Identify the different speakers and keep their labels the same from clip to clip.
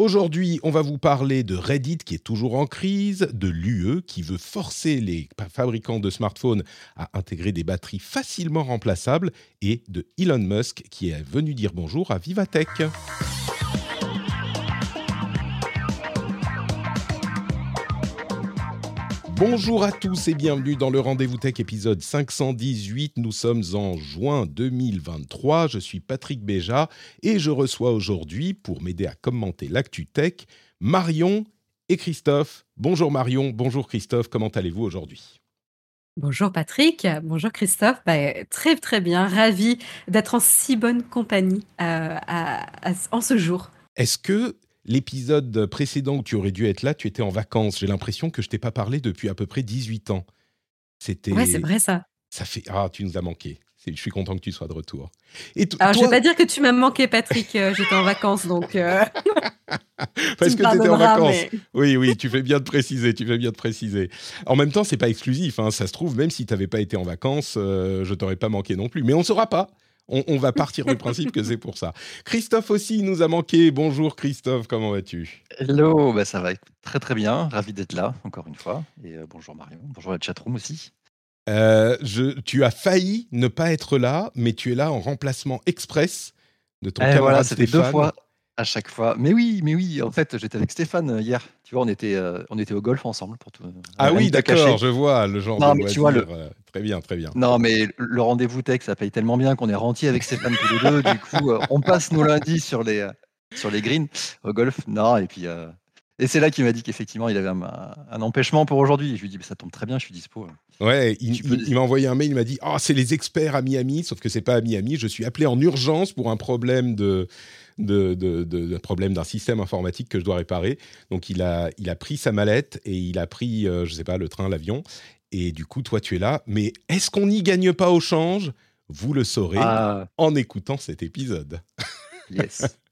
Speaker 1: Aujourd'hui, on va vous parler de Reddit qui est toujours en crise, de l'UE qui veut forcer les fabricants de smartphones à intégrer des batteries facilement remplaçables et de Elon Musk qui est venu dire bonjour à Vivatech. Bonjour à tous et bienvenue dans le Rendez-vous Tech épisode 518. Nous sommes en juin 2023. Je suis Patrick Béja et je reçois aujourd'hui, pour m'aider à commenter l'actu tech, Marion et Christophe. Bonjour Marion, bonjour Christophe, comment allez-vous aujourd'hui?
Speaker 2: Bonjour Patrick, bonjour Christophe, Bah, très très bien, ravi d'être en si bonne compagnie euh, à- à- en ce jour.
Speaker 1: Est-ce que l'épisode précédent où tu aurais dû être là, tu étais en vacances J'ai l'impression que je t'ai pas parlé depuis à peu près 18 ans. C'était
Speaker 2: Ouais, c'est vrai ça.
Speaker 1: ça fait ah, tu nous as manqué. Je suis content que tu sois de retour. Et
Speaker 2: Alors je
Speaker 1: toi,
Speaker 2: vais pas dire que tu m'as manqué Patrick, euh, j'étais en vacances donc euh,
Speaker 1: parce
Speaker 2: tu
Speaker 1: que tu étais en vacances.
Speaker 2: mais-
Speaker 1: Oui, oui, tu fais bien de préciser, tu fais bien de préciser. En même temps, c'est pas exclusif, hein, ça se trouve, même si tu n'avais pas été en vacances, euh, je t'aurais pas manqué non plus. Mais on ne saura pas. On, on va partir du principe que c'est pour ça. Christophe aussi nous a manqué. Bonjour Christophe, comment vas-tu?
Speaker 3: Hello, bah ça va très très bien, ravi d'être là encore une fois. Et euh, bonjour Marion, bonjour la chatroom aussi.
Speaker 1: Euh, je, Tu as failli ne pas être là, mais tu es là en remplacement express de ton
Speaker 3: Et
Speaker 1: camarade
Speaker 3: voilà, c'était deux fois à chaque fois. Mais oui, mais oui, en fait j'étais avec Stéphane euh, hier. Tu vois, on était, euh, on était au golf ensemble pour tout.
Speaker 1: Ah oui, d'accord, je vois le genre
Speaker 3: Non,
Speaker 1: de
Speaker 3: mais tu vois,
Speaker 1: loisir, Très bien, très bien.
Speaker 3: Non, mais le rendez-vous tech, ça paye tellement bien qu'on est rentier avec Stéphane tous les deux. Du coup, euh, on passe nos lundis sur les, euh, sur les greens au golf. Non, et puis. euh, et c'est là qu'il m'a dit qu'effectivement, il avait un, un empêchement pour aujourd'hui. Je lui ai dit, bah, ça tombe très bien, je suis dispo.
Speaker 1: Ouais, il,
Speaker 3: peux-
Speaker 1: m'a envoyé un mail, il m'a dit Ah, c'est les experts à Miami, sauf que c'est pas à Miami. Je suis appelé en urgence pour un problème de, de, de- de- de problème d'un système informatique que je dois réparer. Donc il a, il a pris sa mallette et il a pris, euh, je sais pas, le train, l'avion. Et du coup, toi, tu es là. Mais est-ce qu'on n'y gagne pas au change? Vous le saurez
Speaker 3: Ah,
Speaker 1: en écoutant cet épisode.
Speaker 3: yes.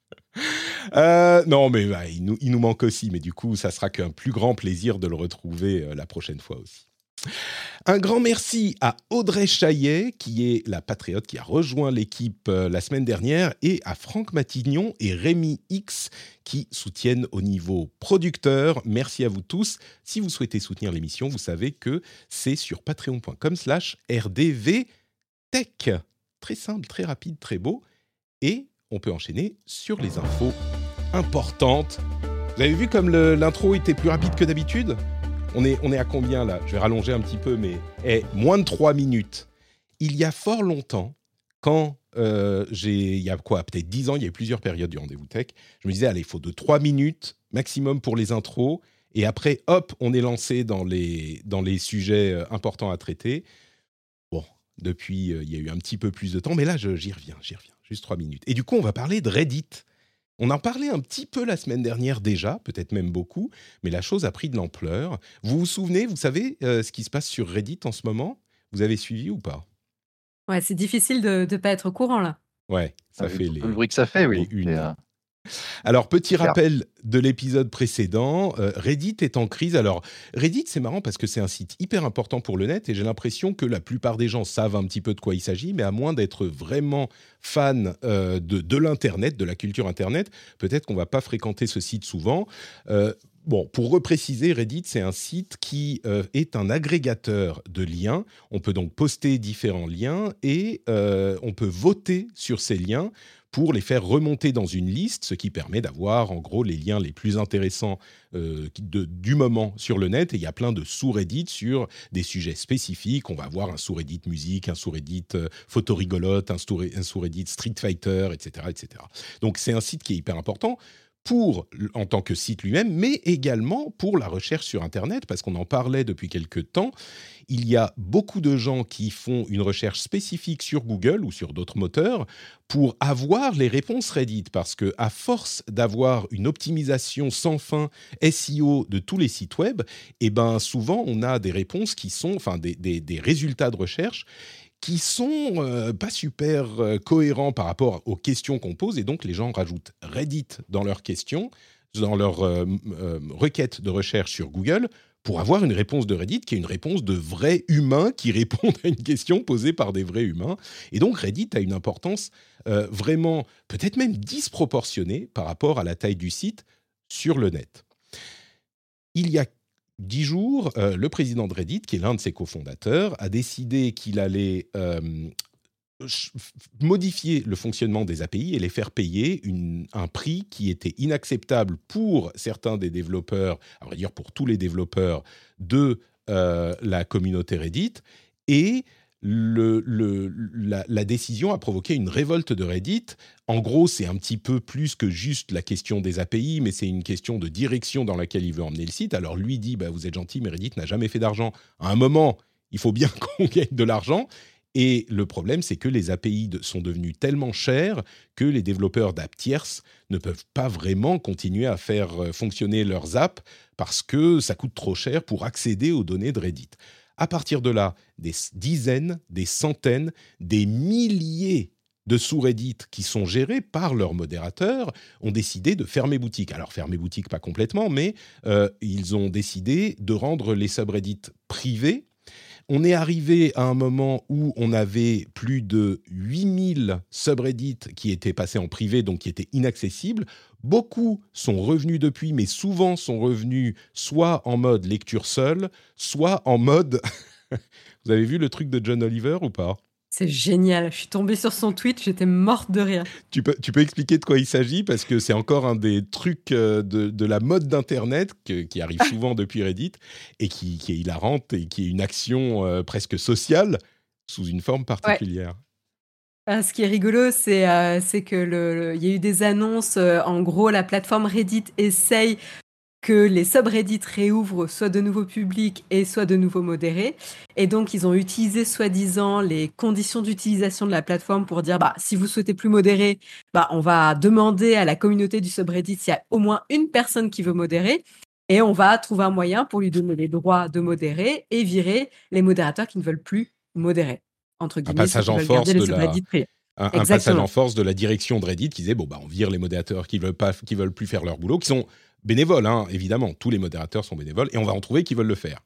Speaker 1: Euh, non, mais bah, il, nous, il nous manque aussi. Mais du coup, ça sera qu'un plus grand plaisir de le retrouver euh, la prochaine fois aussi. Un grand merci à Audrey Chaillet, qui est la patriote qui a rejoint l'équipe euh, la semaine dernière, et à Franck Matignon et Rémi X, qui soutiennent au niveau producteur. Merci à vous tous. Si vous souhaitez soutenir l'émission, vous savez que c'est sur patreon.com slash rdvtech. Très simple, très rapide, très beau. Et on peut enchaîner sur les infos importantes. Vous avez vu comme l'intro était plus rapide que d'habitude? On est, on est à combien là? Je vais rallonger un petit peu, mais eh, moins de 3 minutes. Il y a fort longtemps, quand euh, j'ai, il y a quoi, peut-être 10 ans, il y a eu plusieurs périodes du rendez-vous tech, je me disais, allez, il faut de 3 minutes maximum pour les intros, et après, hop, on est lancé dans les, dans les sujets euh, importants à traiter. Bon, depuis, euh, il y a eu un petit peu plus de temps, mais là, j'y reviens, j'y reviens, juste 3 minutes. Et du coup, on va parler de Reddit. On en parlait un petit peu la semaine dernière déjà, peut-être même beaucoup, mais la chose a pris de l'ampleur. Vous vous souvenez, vous savez euh, ce qui se passe sur Reddit en ce moment? Vous avez suivi ou pas?
Speaker 2: Ouais, c'est difficile de ne pas être au courant là.
Speaker 1: Ouais, ça
Speaker 3: Ah,
Speaker 1: fait
Speaker 3: le,
Speaker 1: les...
Speaker 3: le bruit que ça fait, oui.
Speaker 1: les
Speaker 3: euh,
Speaker 1: Alors, petit rappel de l'épisode précédent, euh, Reddit est en crise. Alors, Reddit, c'est marrant parce que c'est un site hyper important pour le net et j'ai l'impression que la plupart des gens savent un petit peu de quoi il s'agit, mais à moins d'être vraiment fan euh, de, de l'Internet, de la culture Internet, peut-être qu'on va pas fréquenter ce site souvent. Euh, Bon, pour repréciser, Reddit, c'est un site qui euh, est un agrégateur de liens. On peut donc poster différents liens et euh, on peut voter sur ces liens pour les faire remonter dans une liste, ce qui permet d'avoir en gros les liens les plus intéressants euh, du moment sur le net. Et il y a plein de sous-reddits sur des sujets spécifiques. On va avoir un sous-reddit musique, un sous-reddit euh, photo rigolote, un sous-reddit Street Fighter, etc., etc. Donc c'est un site qui est hyper important. Pour en tant que site lui-même, mais également pour la recherche sur Internet, parce qu'on en parlait depuis quelque temps. Il y a beaucoup de gens qui font une recherche spécifique sur Google ou sur d'autres moteurs pour avoir les réponses Reddit, parce que à force d'avoir une optimisation sans fin SEO de tous les sites web, et eh ben souvent on a des réponses qui sont, enfin des, des résultats de recherche qui sont euh, pas super euh, cohérents par rapport aux questions qu'on pose et donc les gens rajoutent Reddit dans leurs questions, dans leur euh, requête de recherche sur Google pour avoir une réponse de Reddit qui est une réponse de vrais humains qui répondent à une question posée par des vrais humains. Et donc Reddit a une importance vraiment peut-être même disproportionnée par rapport à la taille du site sur le net. Il y a dix jours, euh, le président de Reddit, qui est l'un de ses cofondateurs, a décidé qu'il allait euh, modifier le fonctionnement des API et les faire payer un prix qui était inacceptable pour certains des développeurs, à vrai dire pour tous les développeurs de euh, la communauté Reddit, et la, décision a provoqué une révolte de Reddit. En gros, c'est un petit peu plus que juste la question des API, mais c'est une question de direction dans laquelle il veut emmener le site. Alors lui dit, bah, vous êtes gentil, mais Reddit n'a jamais fait d'argent. À un moment, il faut bien qu'on gagne de l'argent. Et le problème, c'est que les API sont devenus tellement chers que les développeurs d'apps tierces ne peuvent pas vraiment continuer à faire euh, fonctionner leurs apps parce que ça coûte trop cher pour accéder aux données de Reddit. À partir de là, des dizaines, des centaines, des milliers de sous-Reddit qui sont gérés par leurs modérateurs ont décidé de fermer boutique. Alors fermer boutique pas complètement, mais euh, ils ont décidé de rendre les subreddits privés. On est arrivé à un moment où on avait plus de 8000 subreddits qui étaient passés en privé, donc qui étaient inaccessibles. Beaucoup sont revenus depuis, mais souvent sont revenus soit en mode lecture seule, soit en mode... Vous avez vu le truc de John Oliver ou pas?
Speaker 2: C'est génial. Je suis tombée sur son tweet, j'étais morte de rire.
Speaker 1: Tu peux, tu peux expliquer de quoi il s'agit? Parce que c'est encore un des trucs euh, de, de la mode d'Internet qui arrive souvent depuis Reddit et qui, qui, est hilarante et qui est une action euh, presque sociale sous une forme particulière.
Speaker 2: Ah, ce qui est rigolo, c'est euh, que il y a eu des annonces. Euh, en gros, la plateforme Reddit essaye que les subreddits réouvrent soit de nouveau publics et soit de nouveau modérés. Et donc, ils ont utilisé soi-disant les conditions d'utilisation de la plateforme pour dire, bah, si vous souhaitez plus modérer, bah, on va demander à la communauté du subreddit s'il y a au moins une personne qui veut modérer. Et on va trouver un moyen pour lui donner les droits de modérer et virer les modérateurs qui ne veulent plus modérer
Speaker 1: entre guillemets, un passage en force de la... Un, passage en force de la direction de Reddit qui disait bon bah on vire les modérateurs qui veulent pas qui veulent plus faire leur boulot qui sont bénévoles hein, évidemment. Tous les modérateurs sont bénévoles et on va en trouver qui veulent le faire.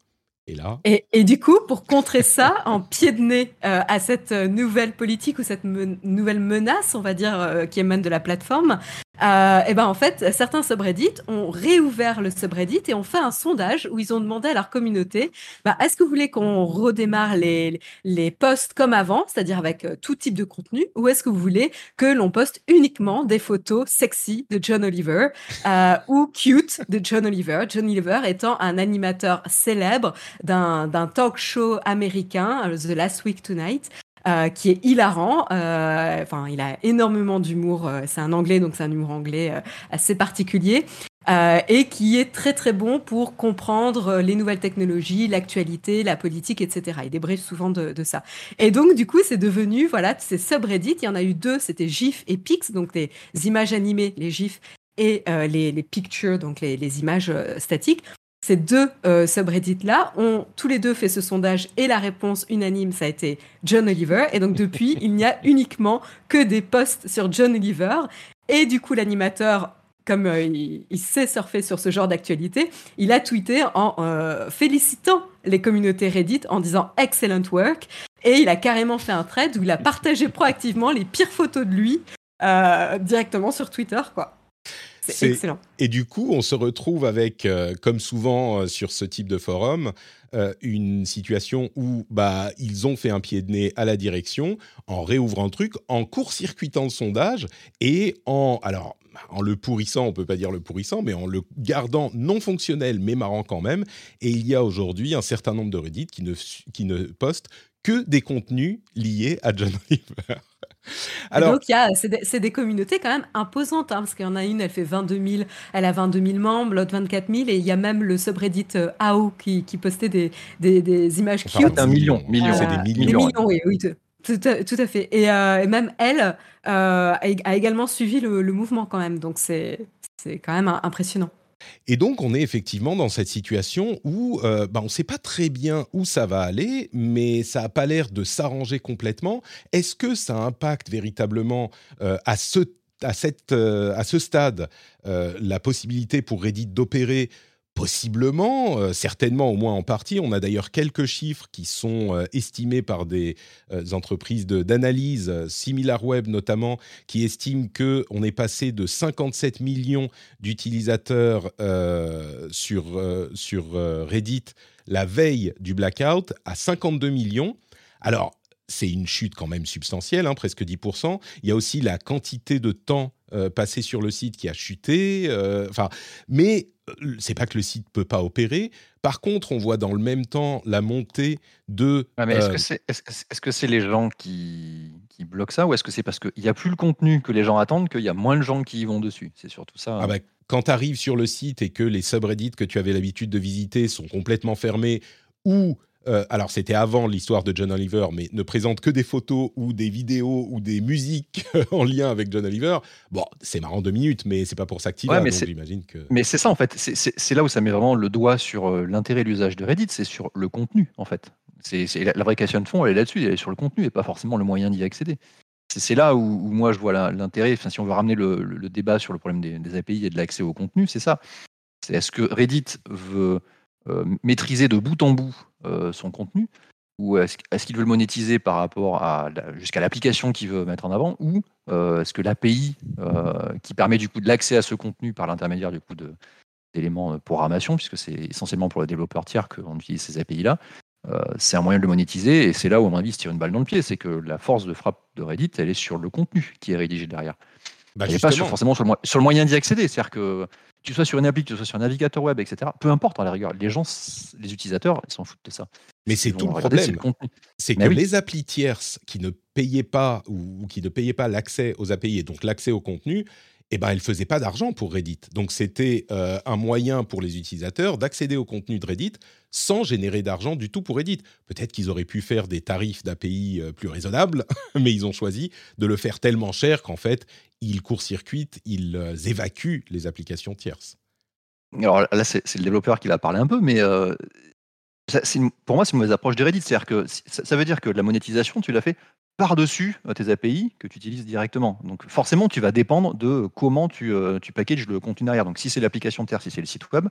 Speaker 1: Et là
Speaker 2: et, du coup pour contrer ça en pied de nez euh, à cette nouvelle politique ou cette nouvelle menace on va dire euh, qui émane de la plateforme euh, et ben en fait, certains subreddits ont réouvert le subreddit et ont fait un sondage où ils ont demandé à leur communauté bah, est-ce que vous voulez qu'on redémarre les, les posts comme avant, c'est-à-dire avec euh, tout type de contenu, ou est-ce que vous voulez que l'on poste uniquement des photos sexy de John Oliver euh, ou cute de John Oliver John Oliver étant un animateur célèbre d'un talk show américain, The Last Week Tonight, euh, qui est hilarant. Euh, enfin, il a énormément d'humour. Euh, c'est un anglais, donc c'est un humour anglais assez particulier. et qui est très très bon pour comprendre les nouvelles technologies, l'actualité, la politique, etc. Il débriefe souvent de, de, ça. Et donc du coup, c'est devenu voilà ces subreddits. Il y en a eu deux, c'était GIF et Pix, donc les images animées, les GIFs et les, les, pictures, donc les, les images statiques. Ces deux euh, subreddits-là ont tous les deux fait ce sondage et la réponse unanime, ça a été John Oliver. Et donc depuis, il n'y a uniquement que des posts sur John Oliver. Et du coup, l'animateur, comme euh, il, sait surfer sur ce genre d'actualité, il a tweeté en euh, félicitant les communautés Reddit en disant excellent work. Et il a carrément fait un thread où il a partagé proactivement les pires photos de lui directement sur Twitter, quoi. C'est excellent.
Speaker 1: Et du coup, on se retrouve avec, euh, comme souvent euh, sur ce type de forum, euh, une situation où bah, ils ont fait un pied de nez à la direction en réouvrant le truc, en court-circuitant le sondage et en. Alors, en le pourrissant, on peut pas dire le pourrissant, mais en le gardant non fonctionnel mais marrant quand même. Et il y a aujourd'hui un certain nombre de Reddit qui ne, qui ne postent que des contenus liés à John Oliver.
Speaker 2: Alors, donc, c'est des, communautés quand même imposantes, hein, parce qu'il y en a une, elle fait 22 000, elle a 22 000 membres, l'autre 24 000, et il y a même le subreddit euh, AO qui, postait des, des, images
Speaker 3: enfin, cute. Un million, million.
Speaker 1: c'est des millions.
Speaker 2: Des millions, oui, oui. Tout à, fait. Et, euh, même elle euh, a, également suivi le, le, mouvement quand même. Donc c'est quand même impressionnant.
Speaker 1: Et donc, on est effectivement dans cette situation où euh, bah, on ne sait pas très bien où ça va aller, mais ça n'a pas l'air de s'arranger complètement. Est-ce que ça impacte véritablement euh, à ce à, cette, euh, à ce stade la possibilité pour Reddit d'opérer Possiblement, euh, certainement au moins en partie. On a d'ailleurs quelques chiffres qui sont euh, estimés par des euh, entreprises d'analyse, SimilarWeb notamment, qui estiment qu'on est passé de 57 millions d'utilisateurs sur, sur Reddit la veille du blackout à 52 millions. Alors, c'est une chute quand même substantielle, hein, presque 10%. Il y a aussi la quantité de temps passé sur le site qui a chuté. Enfin, mais c'est pas que le site peut pas opérer. Par contre, on voit dans le même temps la montée de.
Speaker 3: mais est-ce que c'est est, les gens qui, qui bloquent ça ou est-ce que c'est parce qu'il n'y a plus le contenu que les gens attendent qu'il y a moins de gens qui y vont dessus? C'est surtout ça.
Speaker 1: Ah bah, quand tu arrives sur le site et que les subreddits que tu avais l'habitude de visiter sont complètement fermés ou euh, alors c'était avant l'histoire de John Oliver, mais ne présente que des photos ou des vidéos ou des musiques en lien avec John Oliver. Bon, c'est marrant deux minutes, mais c'est pas pour ça que
Speaker 3: mais j'imagine que. Mais c'est ça en fait, c'est là où ça met vraiment le doigt sur euh, l'intérêt et l'usage de Reddit, c'est sur le contenu en fait. C'est la, vraie question de fond, elle est là-dessus, elle est sur le contenu et pas forcément le moyen d'y accéder. C'est là où, moi je vois l'intérêt, enfin, si on veut ramener le, débat sur le problème des, API et de l'accès au contenu, c'est ça. C'est est-ce que Reddit veut maîtriser de bout en bout euh, son contenu ou est-ce, qu'il veut le monétiser par rapport à jusqu'à l'application qu'il veut mettre en avant ou euh, est-ce que l'API qui permet du coup de l'accès à ce contenu par l'intermédiaire du coup d'éléments de programmation puisque c'est essentiellement pour les développeurs tiers qu'on utilise ces API là c'est un moyen de le monétiser et c'est là où à mon avis se tire une balle dans le pied c'est que la force de frappe de Reddit elle est sur le contenu qui est rédigé derrière bah, elle n'est pas forcément sur le, sur le moyen d'y accéder c'est-à-dire que tu sois sur une appli, que tu sois sur un navigateur web, etc. Peu importe, à la rigueur, les gens, les utilisateurs, ils s'en foutent de ça.
Speaker 1: Mais c'est tout le problème. C'est que les applis tierces qui ne payaient pas ou, qui ne payaient pas l'accès aux API et donc l'accès au contenu, eh ben, elles ne faisaient pas d'argent pour Reddit. Donc, c'était euh, un moyen pour les utilisateurs d'accéder au contenu de Reddit sans générer d'argent du tout pour Reddit. Peut-être qu'ils auraient pu faire des tarifs d'API euh, plus raisonnables, mais ils ont choisi de le faire tellement cher qu'en fait, ils court-circuitent, ils euh, évacuent les applications tierces.
Speaker 3: Alors là, c'est le développeur qui va parler un peu, mais pour moi, c'est une mauvaise approche de Reddit. C'est-à-dire que ça veut dire que la monétisation, tu l'as fait par-dessus euh, tes API que tu utilises directement. Donc forcément, tu vas dépendre de comment tu, euh, packages le contenu derrière. Donc si c'est l'application terre, si c'est le site web,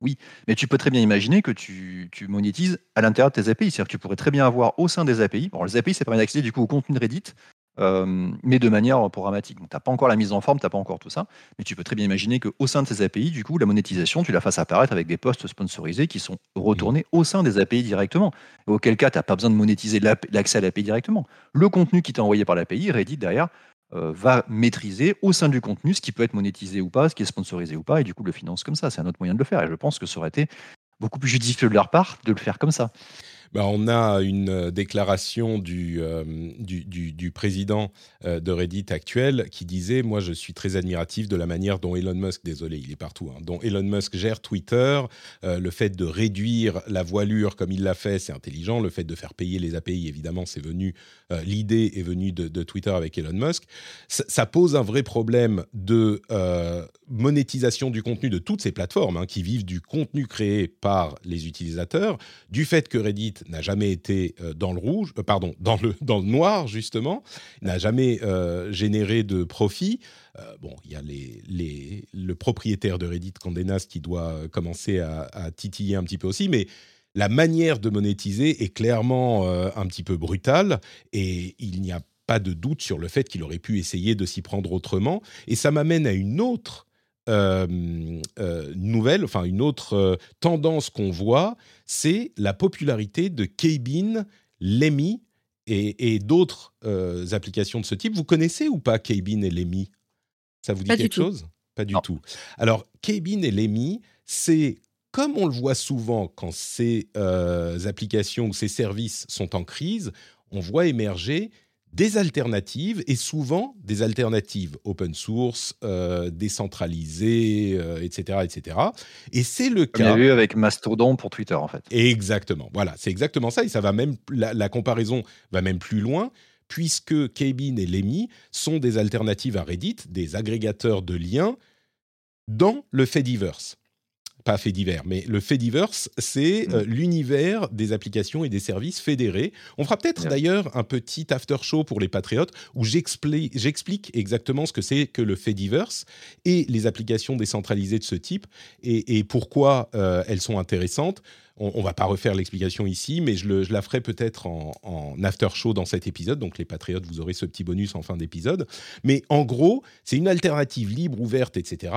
Speaker 3: oui. Mais tu peux très bien imaginer que tu, tu monétises à l'intérieur de tes API. C'est-à-dire que tu pourrais très bien avoir au sein des API, bon, les API, ça permet d'accéder du coup au contenu de Reddit, euh, mais de manière programmatique. Donc, tu n'as pas encore la mise en forme, tu n'as pas encore tout ça, mais tu peux très bien imaginer qu'au sein de ces API, du coup, la monétisation, tu la fasses apparaître avec des posts sponsorisés qui sont retournés au sein des API directement. auquel cas, tu n'as pas besoin de monétiser l'accès à l'API directement. Le contenu qui t'est envoyé par l'API, Reddit derrière, euh, va maîtriser au sein du contenu ce qui peut être monétisé ou pas, ce qui est sponsorisé ou pas, et du coup le finance comme ça. C'est un autre moyen de le faire. Et je pense que ça aurait été beaucoup plus judicieux de leur part de le faire comme ça.
Speaker 1: Bah, on a une euh, déclaration du, euh, président euh, de Reddit actuel qui disait Moi, je suis très admiratif de la manière dont Elon Musk, désolé, il est partout, hein, dont Elon Musk gère Twitter. le fait de réduire la voilure comme il l'a fait, c'est intelligent. Le fait de faire payer les API, évidemment, c'est venu. L'idée est venue de, Twitter avec Elon Musk. Ça, pose un vrai problème de monétisation du contenu de toutes ces plateformes hein, qui vivent du contenu créé par les utilisateurs, du fait que Reddit n'a jamais été euh, dans le rouge, euh, pardon, dans le, dans le noir justement, n'a jamais euh, généré de profit. bon, il y a les, les, le propriétaire de Reddit, Condé Nast, qui doit commencer à, titiller un petit peu aussi, mais la manière de monétiser est clairement un petit peu brutale et il n'y a pas de doute sur le fait qu'il aurait pu essayer de s'y prendre autrement. Et ça m'amène à une autre nouvelle, enfin une autre euh, tendance qu'on voit, c'est la popularité de Kbin, Lemmy et, d'autres applications de ce type. Vous connaissez ou pas Kbin et Lemmy Ça vous dit quelque chose? Pas du tout. Alors Kbin et Lemmy, c'est comme on le voit souvent quand ces applications ou ces services sont en crise, on voit émerger des alternatives et souvent des alternatives open source, euh, décentralisées, etc., etc. Et c'est le
Speaker 3: cas. On a vu avec Mastodon pour Twitter en fait.
Speaker 1: Exactement. Voilà, c'est exactement ça. Et ça va même la, la comparaison va même plus loin puisque Kbin et Lemmy sont des alternatives à Reddit, des agrégateurs de liens dans le Fediverse pas fait divers, mais le Fediverse, c'est mm. euh, l'univers des applications et des services fédérés. On fera peut-être d'ailleurs un petit after show pour les patriotes où j'explique exactement ce que c'est que le Fediverse et les applications décentralisées de ce type et, pourquoi euh, elles sont intéressantes. On, ne va pas refaire l'explication ici, mais je, la ferai peut-être en, en, after show dans cet épisode. Donc les patriotes, vous aurez ce petit bonus en fin d'épisode. Mais en gros, c'est une alternative libre, ouverte, etc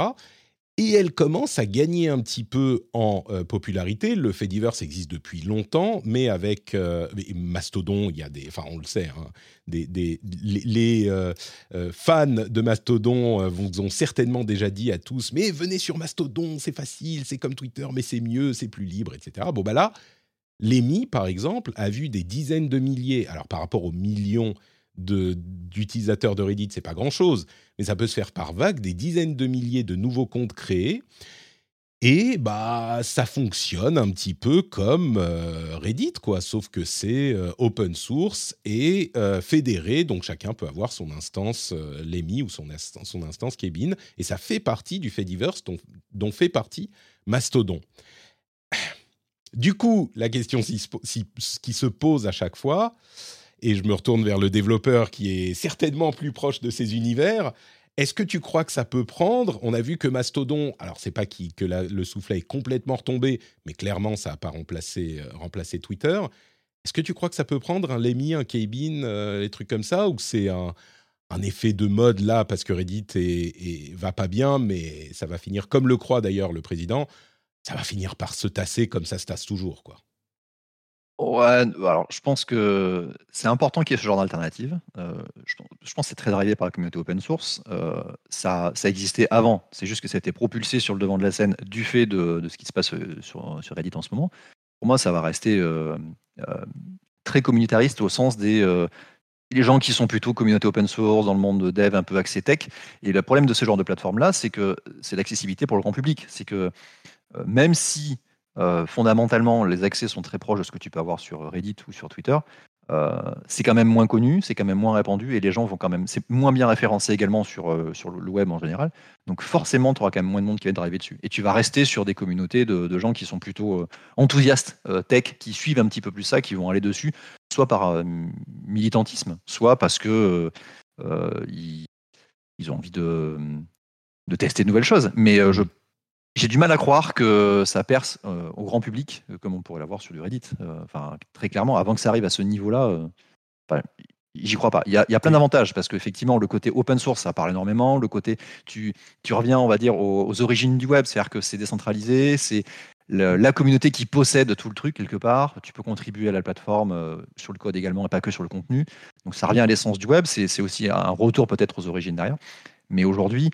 Speaker 1: et elle commence à gagner un petit peu en euh, popularité. Le fait divers existe depuis longtemps, mais avec euh, Mastodon, il y a des, enfin on le sait, hein, les, euh, fans de Mastodon vous ont certainement déjà dit à tous, mais venez sur Mastodon, c'est facile, c'est comme Twitter, mais c'est mieux, c'est plus libre, etc. Bon bah là, Lémi par exemple a vu des dizaines de milliers, alors par rapport aux millions d'utilisateurs de, Reddit, c'est pas grand-chose, mais ça peut se faire par vague, des dizaines de milliers de nouveaux comptes créés. Et bah ça fonctionne un petit peu comme euh, Reddit quoi, sauf que c'est euh, open source et euh, fédéré, donc chacun peut avoir son instance Lemi ou son, instance, son instance Kebin, et ça fait partie du Fediverse dont, dont fait partie Mastodon. Du coup, la question qui se pose à chaque fois, et je me retourne vers le développeur qui est certainement plus proche de ces univers. Est-ce que tu crois que ça peut prendre? On a vu que Mastodon, alors c'est pas que le soufflet est complètement retombé, mais clairement ça n'a pas remplacé, euh, Twitter. Est-ce que tu crois que ça peut prendre un Lemmy, un Kbin, euh, des trucs comme ça, ou c'est un, effet de mode là parce que Reddit est, va pas bien, mais ça va finir comme le croit d'ailleurs le président, ça va finir par se tasser comme ça se tasse toujours, quoi.
Speaker 3: Ouais, alors je pense que c'est important qu'il y ait ce genre d'alternative. Euh, je, pense que c'est très arrivé par la communauté open source. Euh, ça, ça existait avant. C'est juste que ça a été propulsé sur le devant de la scène du fait de, ce qui se passe euh, sur, Reddit en ce moment. Pour moi, ça va rester très communitariste au sens des les gens qui sont plutôt communauté open source dans le monde de dev un peu axé tech. Et le problème de ce genre de plateforme là, c'est que c'est l'accessibilité pour le grand public. C'est que même si euh, fondamentalement, les accès sont très proches de ce que tu peux avoir sur Reddit ou sur Twitter. Euh, c'est quand même moins connu, c'est quand même moins répandu et les gens vont quand même. C'est moins bien référencé également sur, euh, sur le web en général. Donc forcément, tu auras quand même moins de monde qui va driver dessus. Et tu vas rester sur des communautés de, gens qui sont plutôt enthousiastes tech, qui suivent un petit peu plus ça, qui vont aller dessus, soit par militantisme, soit parce que ils, ils, ont envie de, de tester de nouvelles choses. Mais je j'ai du mal à croire que ça perce euh, au grand public, euh, comme on pourrait l'avoir sur du Reddit. Euh, enfin, très clairement, avant que ça arrive à ce niveau-là, j'y crois pas. Il y a, plein d'avantages parce qu'effectivement, le côté open source, ça parle énormément. Le côté, tu, tu reviens, on va dire, aux, origines du web, c'est-à-dire que c'est décentralisé, c'est la communauté qui possède tout le truc quelque part. Tu peux contribuer à la plateforme sur le code également et pas que sur le contenu. Donc ça revient à l'essence du web. C'est aussi un retour peut-être aux origines derrière. Mais aujourd'hui,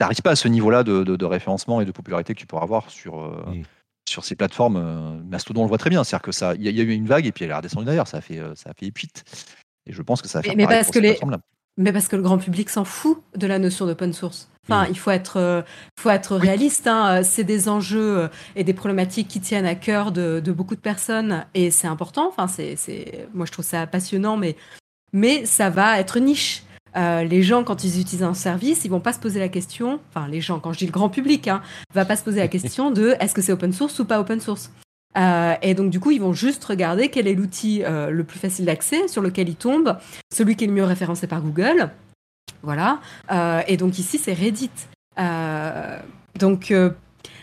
Speaker 3: n'arrives pas à ce niveau-là de, référencement et de popularité que tu pourras avoir sur, euh, mm. sur ces plateformes. Euh, Mastodon, on le voit très bien. C'est-à-dire que ça, il y, a eu une vague et puis elle est redescendue d'ailleurs. Ça a fait, euh, ça a fait Et je pense que ça va faire
Speaker 2: mais, parce que les... mais parce que le grand public s'en fout de la notion d'open source. Enfin, il faut être, faut être réaliste. Hein. C'est des enjeux et des problématiques qui tiennent à cœur de, beaucoup de personnes et c'est important. Enfin, c'est, moi je trouve ça passionnant, mais, mais ça va être niche. Euh, les gens, quand ils utilisent un service, ils vont pas se poser la question, enfin les gens, quand je dis le grand public, hein, va pas se poser la question de est-ce que c'est open source ou pas open source. Euh, et donc du coup, ils vont juste regarder quel est l'outil euh, le plus facile d'accès, sur lequel ils tombent, celui qui est le mieux référencé par Google. Voilà. et donc ici, c'est Reddit. donc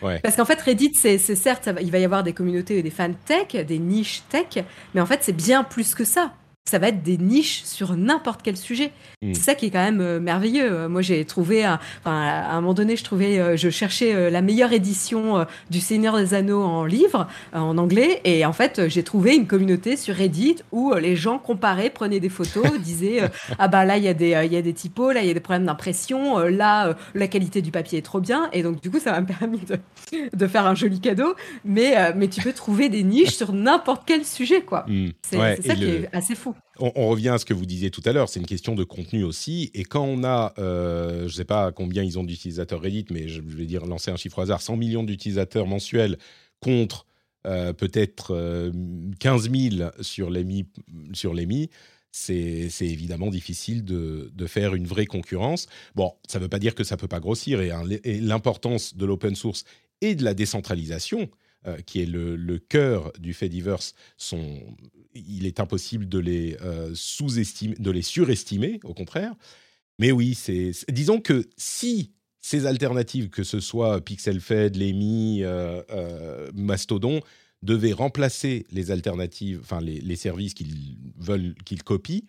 Speaker 2: Parce qu'en fait, Reddit, c'est certes, il va y avoir des communautés et des fans tech, des niches tech, mais en fait, c'est bien plus que ça ça va être des niches sur n'importe quel sujet. Hmm. C'est ça qui est quand même euh, merveilleux. Euh, moi, j'ai trouvé, à un moment donné, je trouvais, euh, je cherchais la meilleure édition du Seigneur des Anneaux en livre, en anglais, et en fait, j'ai trouvé une communauté sur Reddit où les gens comparaient, prenaient des photos, disaient ah bah là il y a des il y a des typos, là il y a des problèmes d'impression, là la qualité du papier est trop bien, et donc du coup ça m'a permis de, de, faire un joli cadeau. Mais mais tu peux trouver des niches sur n'importe quel sujet quoi. Hmm. C'est ça qui est assez fou.
Speaker 1: On, revient à ce que vous disiez tout à l'heure, c'est une question de contenu aussi. Et quand on a, je ne sais pas combien ils ont d'utilisateurs Reddit, mais je vais dire lancer un chiffre hasard, 100 millions d'utilisateurs mensuels contre peut-être 15 000 sur l'EMI, c'est évidemment difficile de, faire une vraie concurrence. Bon, ça ne veut pas dire que ça ne peut pas grossir, et, l'importance de l'open source et de la décentralisation, euh, qui est le, cœur du Fediverse, sont, il est impossible de les euh, sous-estimer, de les surestimer, au contraire. Mais oui, c'est, disons que si ces alternatives, que ce soit PixelFed, Lemi, euh, Mastodon, devaient remplacer les alternatives, enfin les, services qu'ils veulent qu'ils copient,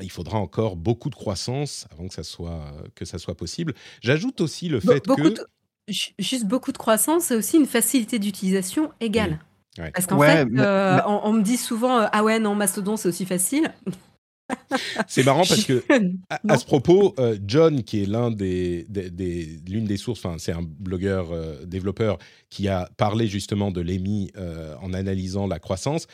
Speaker 1: il faudra encore beaucoup de croissance avant que ça soit, que ça soit possible. J'ajoute aussi le fait que
Speaker 2: juste beaucoup de croissance et aussi une facilité d'utilisation égale. Parce qu'en fait, euh, on, me dit souvent euh, Ah ouais, non, Mastodon, c'est aussi facile.
Speaker 1: c'est marrant parce que, à, ce propos, euh, John, qui est l'un des, l'une des sources, enfin, c'est un blogueur développeur qui a parlé justement de l'EMI en analysant la croissance.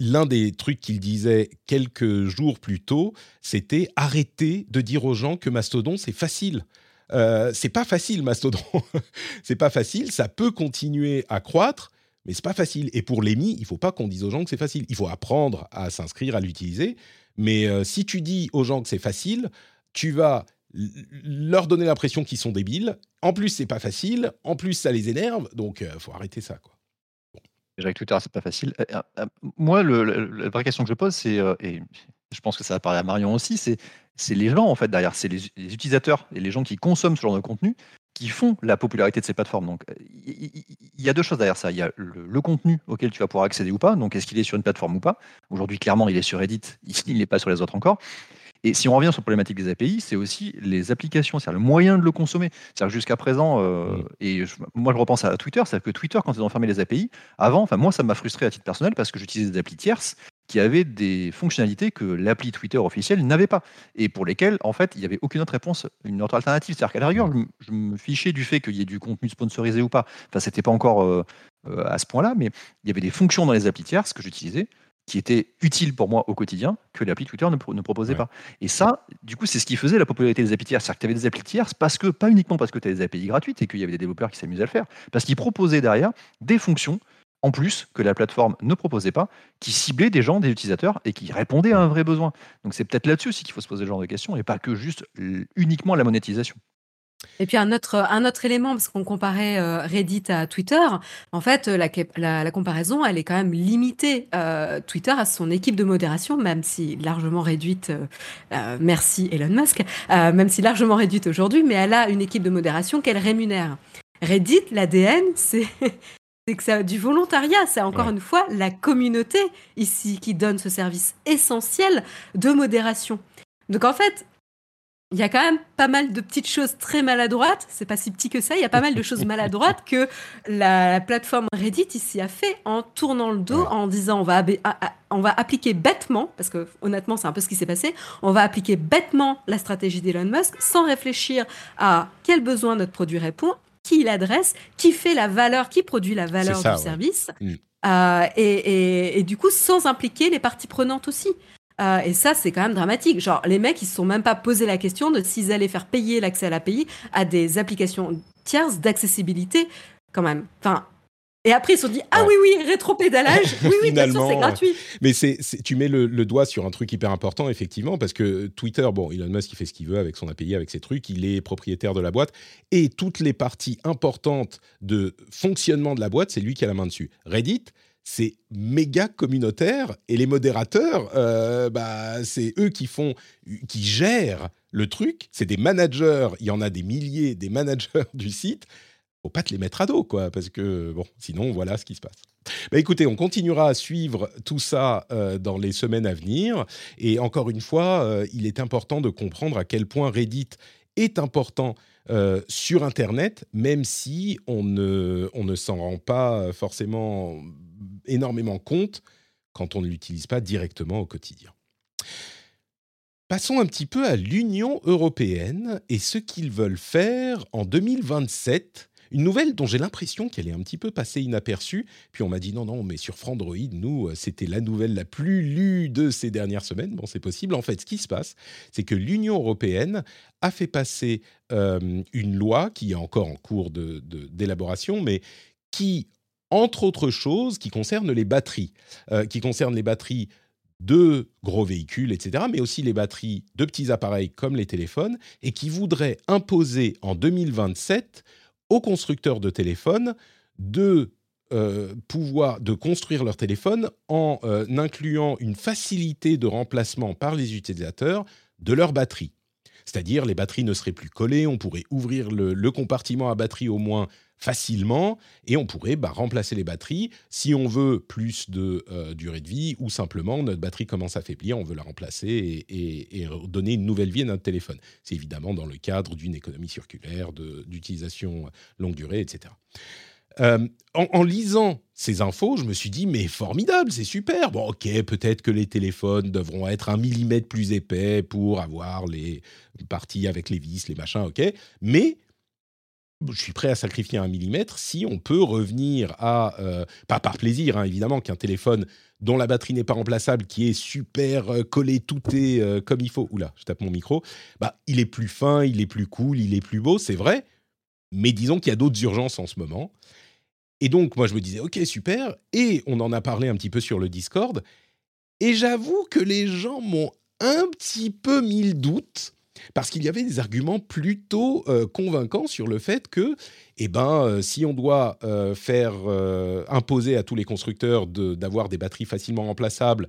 Speaker 1: L'un des trucs qu'il disait quelques jours plus tôt, c'était arrêter de dire aux gens que Mastodon, c'est facile. Euh, c'est pas facile, Mastodon. c'est pas facile. Ça peut continuer à croître, mais c'est pas facile. Et pour l'EMI, il faut pas qu'on dise aux gens que c'est facile. Il faut apprendre à s'inscrire, à l'utiliser. Mais euh, si tu dis aux gens que c'est facile, tu vas leur donner l'impression qu'ils sont débiles. En plus, c'est pas facile. En plus, ça les énerve. Donc, euh, faut arrêter ça, quoi.
Speaker 3: Avec Twitter, c'est pas facile. moi, la vraie question que je pose, c'est, je pense que ça va parler à Marion aussi, c'est les gens en fait derrière, c'est les, utilisateurs et les gens qui consomment ce genre de contenu qui font la popularité de ces plateformes. Donc il y, a deux choses derrière ça. Il y a le, contenu auquel tu vas pouvoir accéder ou pas. Donc est-ce qu'il est sur une plateforme ou pas? Aujourd'hui, clairement, il est sur Reddit, il n'est pas sur les autres encore. Et si on revient sur la problématique des API, c'est aussi les applications, c'est-à-dire le moyen de le consommer. C'est-à-dire jusqu'à présent, euh, mmh. et moi je repense à Twitter, c'est-à-dire que Twitter, quand ils ont fermé les API, avant, enfin moi ça m'a frustré à titre personnel parce que j'utilisais des applis tierces qui avaient des fonctionnalités que l'appli Twitter officielle n'avait pas et pour lesquelles, en fait, il n'y avait aucune autre réponse, une autre alternative. C'est-à-dire qu'à la rigueur, je, me fichais du fait qu'il y ait du contenu sponsorisé ou pas. Enfin, c'était pas encore euh, euh, à ce point-là, mais il y avait des fonctions dans les applis tierces que j'utilisais qui étaient utiles pour moi au quotidien que l'appli Twitter ne, proposait pas. Et ça, du coup, c'est ce qui faisait la popularité des applis tierces. C'est-à-dire que tu avais des applis tierces parce que, pas uniquement parce que tu avais des API gratuites et qu'il y avait des développeurs qui s'amusaient à le faire, parce qu'ils proposaient derrière des fonctions en plus que la plateforme ne proposait pas, qui ciblait des gens, des utilisateurs et qui répondait à un vrai besoin. Donc c'est peut-être là-dessus aussi qu'il faut se poser ce genre de questions et pas que juste uniquement la monétisation.
Speaker 2: Et puis un autre, un autre élément, parce qu'on comparait euh, Reddit à Twitter, en fait, la, comparaison, elle est quand même limitée. Euh, Twitter a son équipe de modération, même si largement réduite, euh, merci Elon Musk, même si largement réduite aujourd'hui, mais elle a une équipe de modération qu'elle rémunère. Reddit, l'ADN, c'est c'est que c'est du volontariat. C'est encore une fois la communauté ici qui donne ce service essentiel de modération. Donc en fait, il y a quand même pas mal de petites choses très maladroites. C'est pas si petit que ça. Il y a pas mal de choses maladroites que la, plateforme Reddit ici a fait en tournant le dos, en disant on va, on va appliquer bêtement, parce que honnêtement c'est un peu ce qui s'est passé, on va appliquer bêtement la stratégie d'Elon Musk sans réfléchir à quel besoin notre produit répond qui il adresse, qui fait la valeur, qui produit la valeur du service, mm. euh, et, du coup sans impliquer les parties prenantes aussi. Euh, et ça, c'est quand même dramatique. Genre, les mecs, ils se sont même pas posé la question de s'ils allaient faire payer l'accès à l'API à des applications tierces d'accessibilité, quand même. Enfin, et après, ils se sont dit Ah oui, oui, rétro-pédalage. Oui, oui, bien sûr, c'est gratuit.
Speaker 1: Mais c'est, tu mets le, doigt sur un truc hyper important, effectivement, parce que Twitter, bon, Elon Musk, il fait ce qu'il veut avec son API, avec ses trucs, il est propriétaire de la boîte. Et toutes les parties importantes de fonctionnement de la boîte, c'est lui qui a la main dessus. Reddit, c'est méga communautaire et les modérateurs, euh, bah, c'est eux qui font, qui gèrent le truc. C'est des managers, il y en a des milliers, des managers du site faut pas te les mettre à dos, quoi, parce que bon, sinon voilà ce qui se passe. Bah, écoutez, on continuera à suivre tout ça euh, dans les semaines à venir. Et encore une fois, euh, il est important de comprendre à quel point Reddit est important euh, sur Internet, même si on ne, on ne s'en rend pas forcément énormément compte quand on ne l'utilise pas directement au quotidien. Passons un petit peu à l'Union européenne et ce qu'ils veulent faire en 2027 une nouvelle dont j'ai l'impression qu'elle est un petit peu passée inaperçue. Puis on m'a dit non, non, mais sur Frandroid, nous, euh, c'était la nouvelle la plus lue de ces dernières semaines. Bon, c'est possible. En fait, ce qui se passe, c'est que l'Union européenne a fait passer euh, une loi qui est encore en cours d'élaboration, de, mais qui, entre autres choses, qui concerne les batteries, euh, qui concerne les batteries de gros véhicules, etc., mais aussi les batteries de petits appareils comme les téléphones, et qui voudrait imposer en 2027 aux constructeurs de téléphones de euh, pouvoir de construire leur téléphone en euh, incluant une facilité de remplacement par les utilisateurs de leurs batteries. C'est-à-dire les batteries ne seraient plus collées, on pourrait ouvrir le compartiment à batterie au moins facilement et on pourrait bah, remplacer les batteries si on veut plus de euh, durée de vie ou simplement notre batterie commence à faiblir, on veut la remplacer et, donner une nouvelle vie à notre téléphone. C'est évidemment dans le cadre d'une économie circulaire, d'utilisation longue durée, etc. Euh, en, lisant ces infos, je me suis dit, mais formidable, c'est super. Bon, ok, peut-être que les téléphones devront être un millimètre plus épais pour avoir les parties avec les vis, les machins, ok. Mais je suis prêt à sacrifier un millimètre si on peut revenir à, euh, pas par plaisir hein, évidemment, qu'un téléphone dont la batterie n'est pas remplaçable, qui est super euh, collé, tout est euh, comme il faut, oula, je tape mon micro, bah, il est plus fin, il est plus cool, il est plus beau, c'est vrai, mais disons qu'il y a d'autres urgences en ce moment. Et donc, moi, je me disais, ok, super, et on en a parlé un petit peu sur le Discord, et j'avoue que les gens m'ont un petit peu mis le doute parce qu'il y avait des arguments plutôt euh, convaincants sur le fait que, eh ben, euh, si on doit euh, faire imposer à tous les constructeurs d'avoir des batteries facilement remplaçables,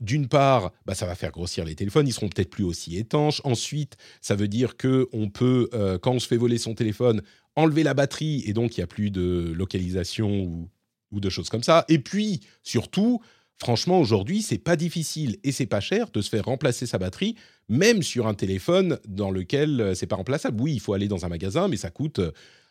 Speaker 1: d'une part, bah, ça va faire grossir les téléphones, ils seront peut-être plus aussi étanches. Ensuite, ça veut dire que on peut, quand on se fait voler son téléphone, enlever la batterie et donc il n'y a plus de localisation ou, ou de choses comme ça. Et puis, surtout, Franchement, aujourd'hui, c'est pas difficile et c'est pas cher de se faire remplacer sa batterie, même sur un téléphone dans lequel euh, c'est pas remplaçable. Oui, il faut aller dans un magasin, mais ça coûte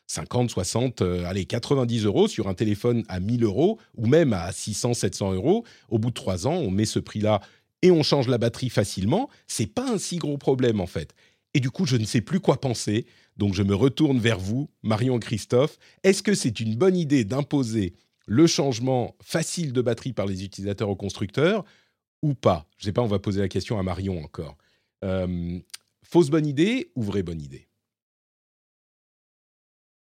Speaker 1: 50, 60, euh, allez, 90 euros sur un téléphone à 1000 euros ou même à 600, 700 euros. Au bout de trois ans, on met ce prix-là et on change la batterie facilement. C'est pas un si gros problème en fait. Et du coup, je ne sais plus quoi penser. Donc, je me retourne vers vous, Marion Christophe. Est-ce que c'est une bonne idée d'imposer le changement facile de batterie par les utilisateurs aux constructeurs ou pas? Je ne sais pas, on va poser la question à Marion encore. Euh, fausse bonne idée ou vraie bonne idée?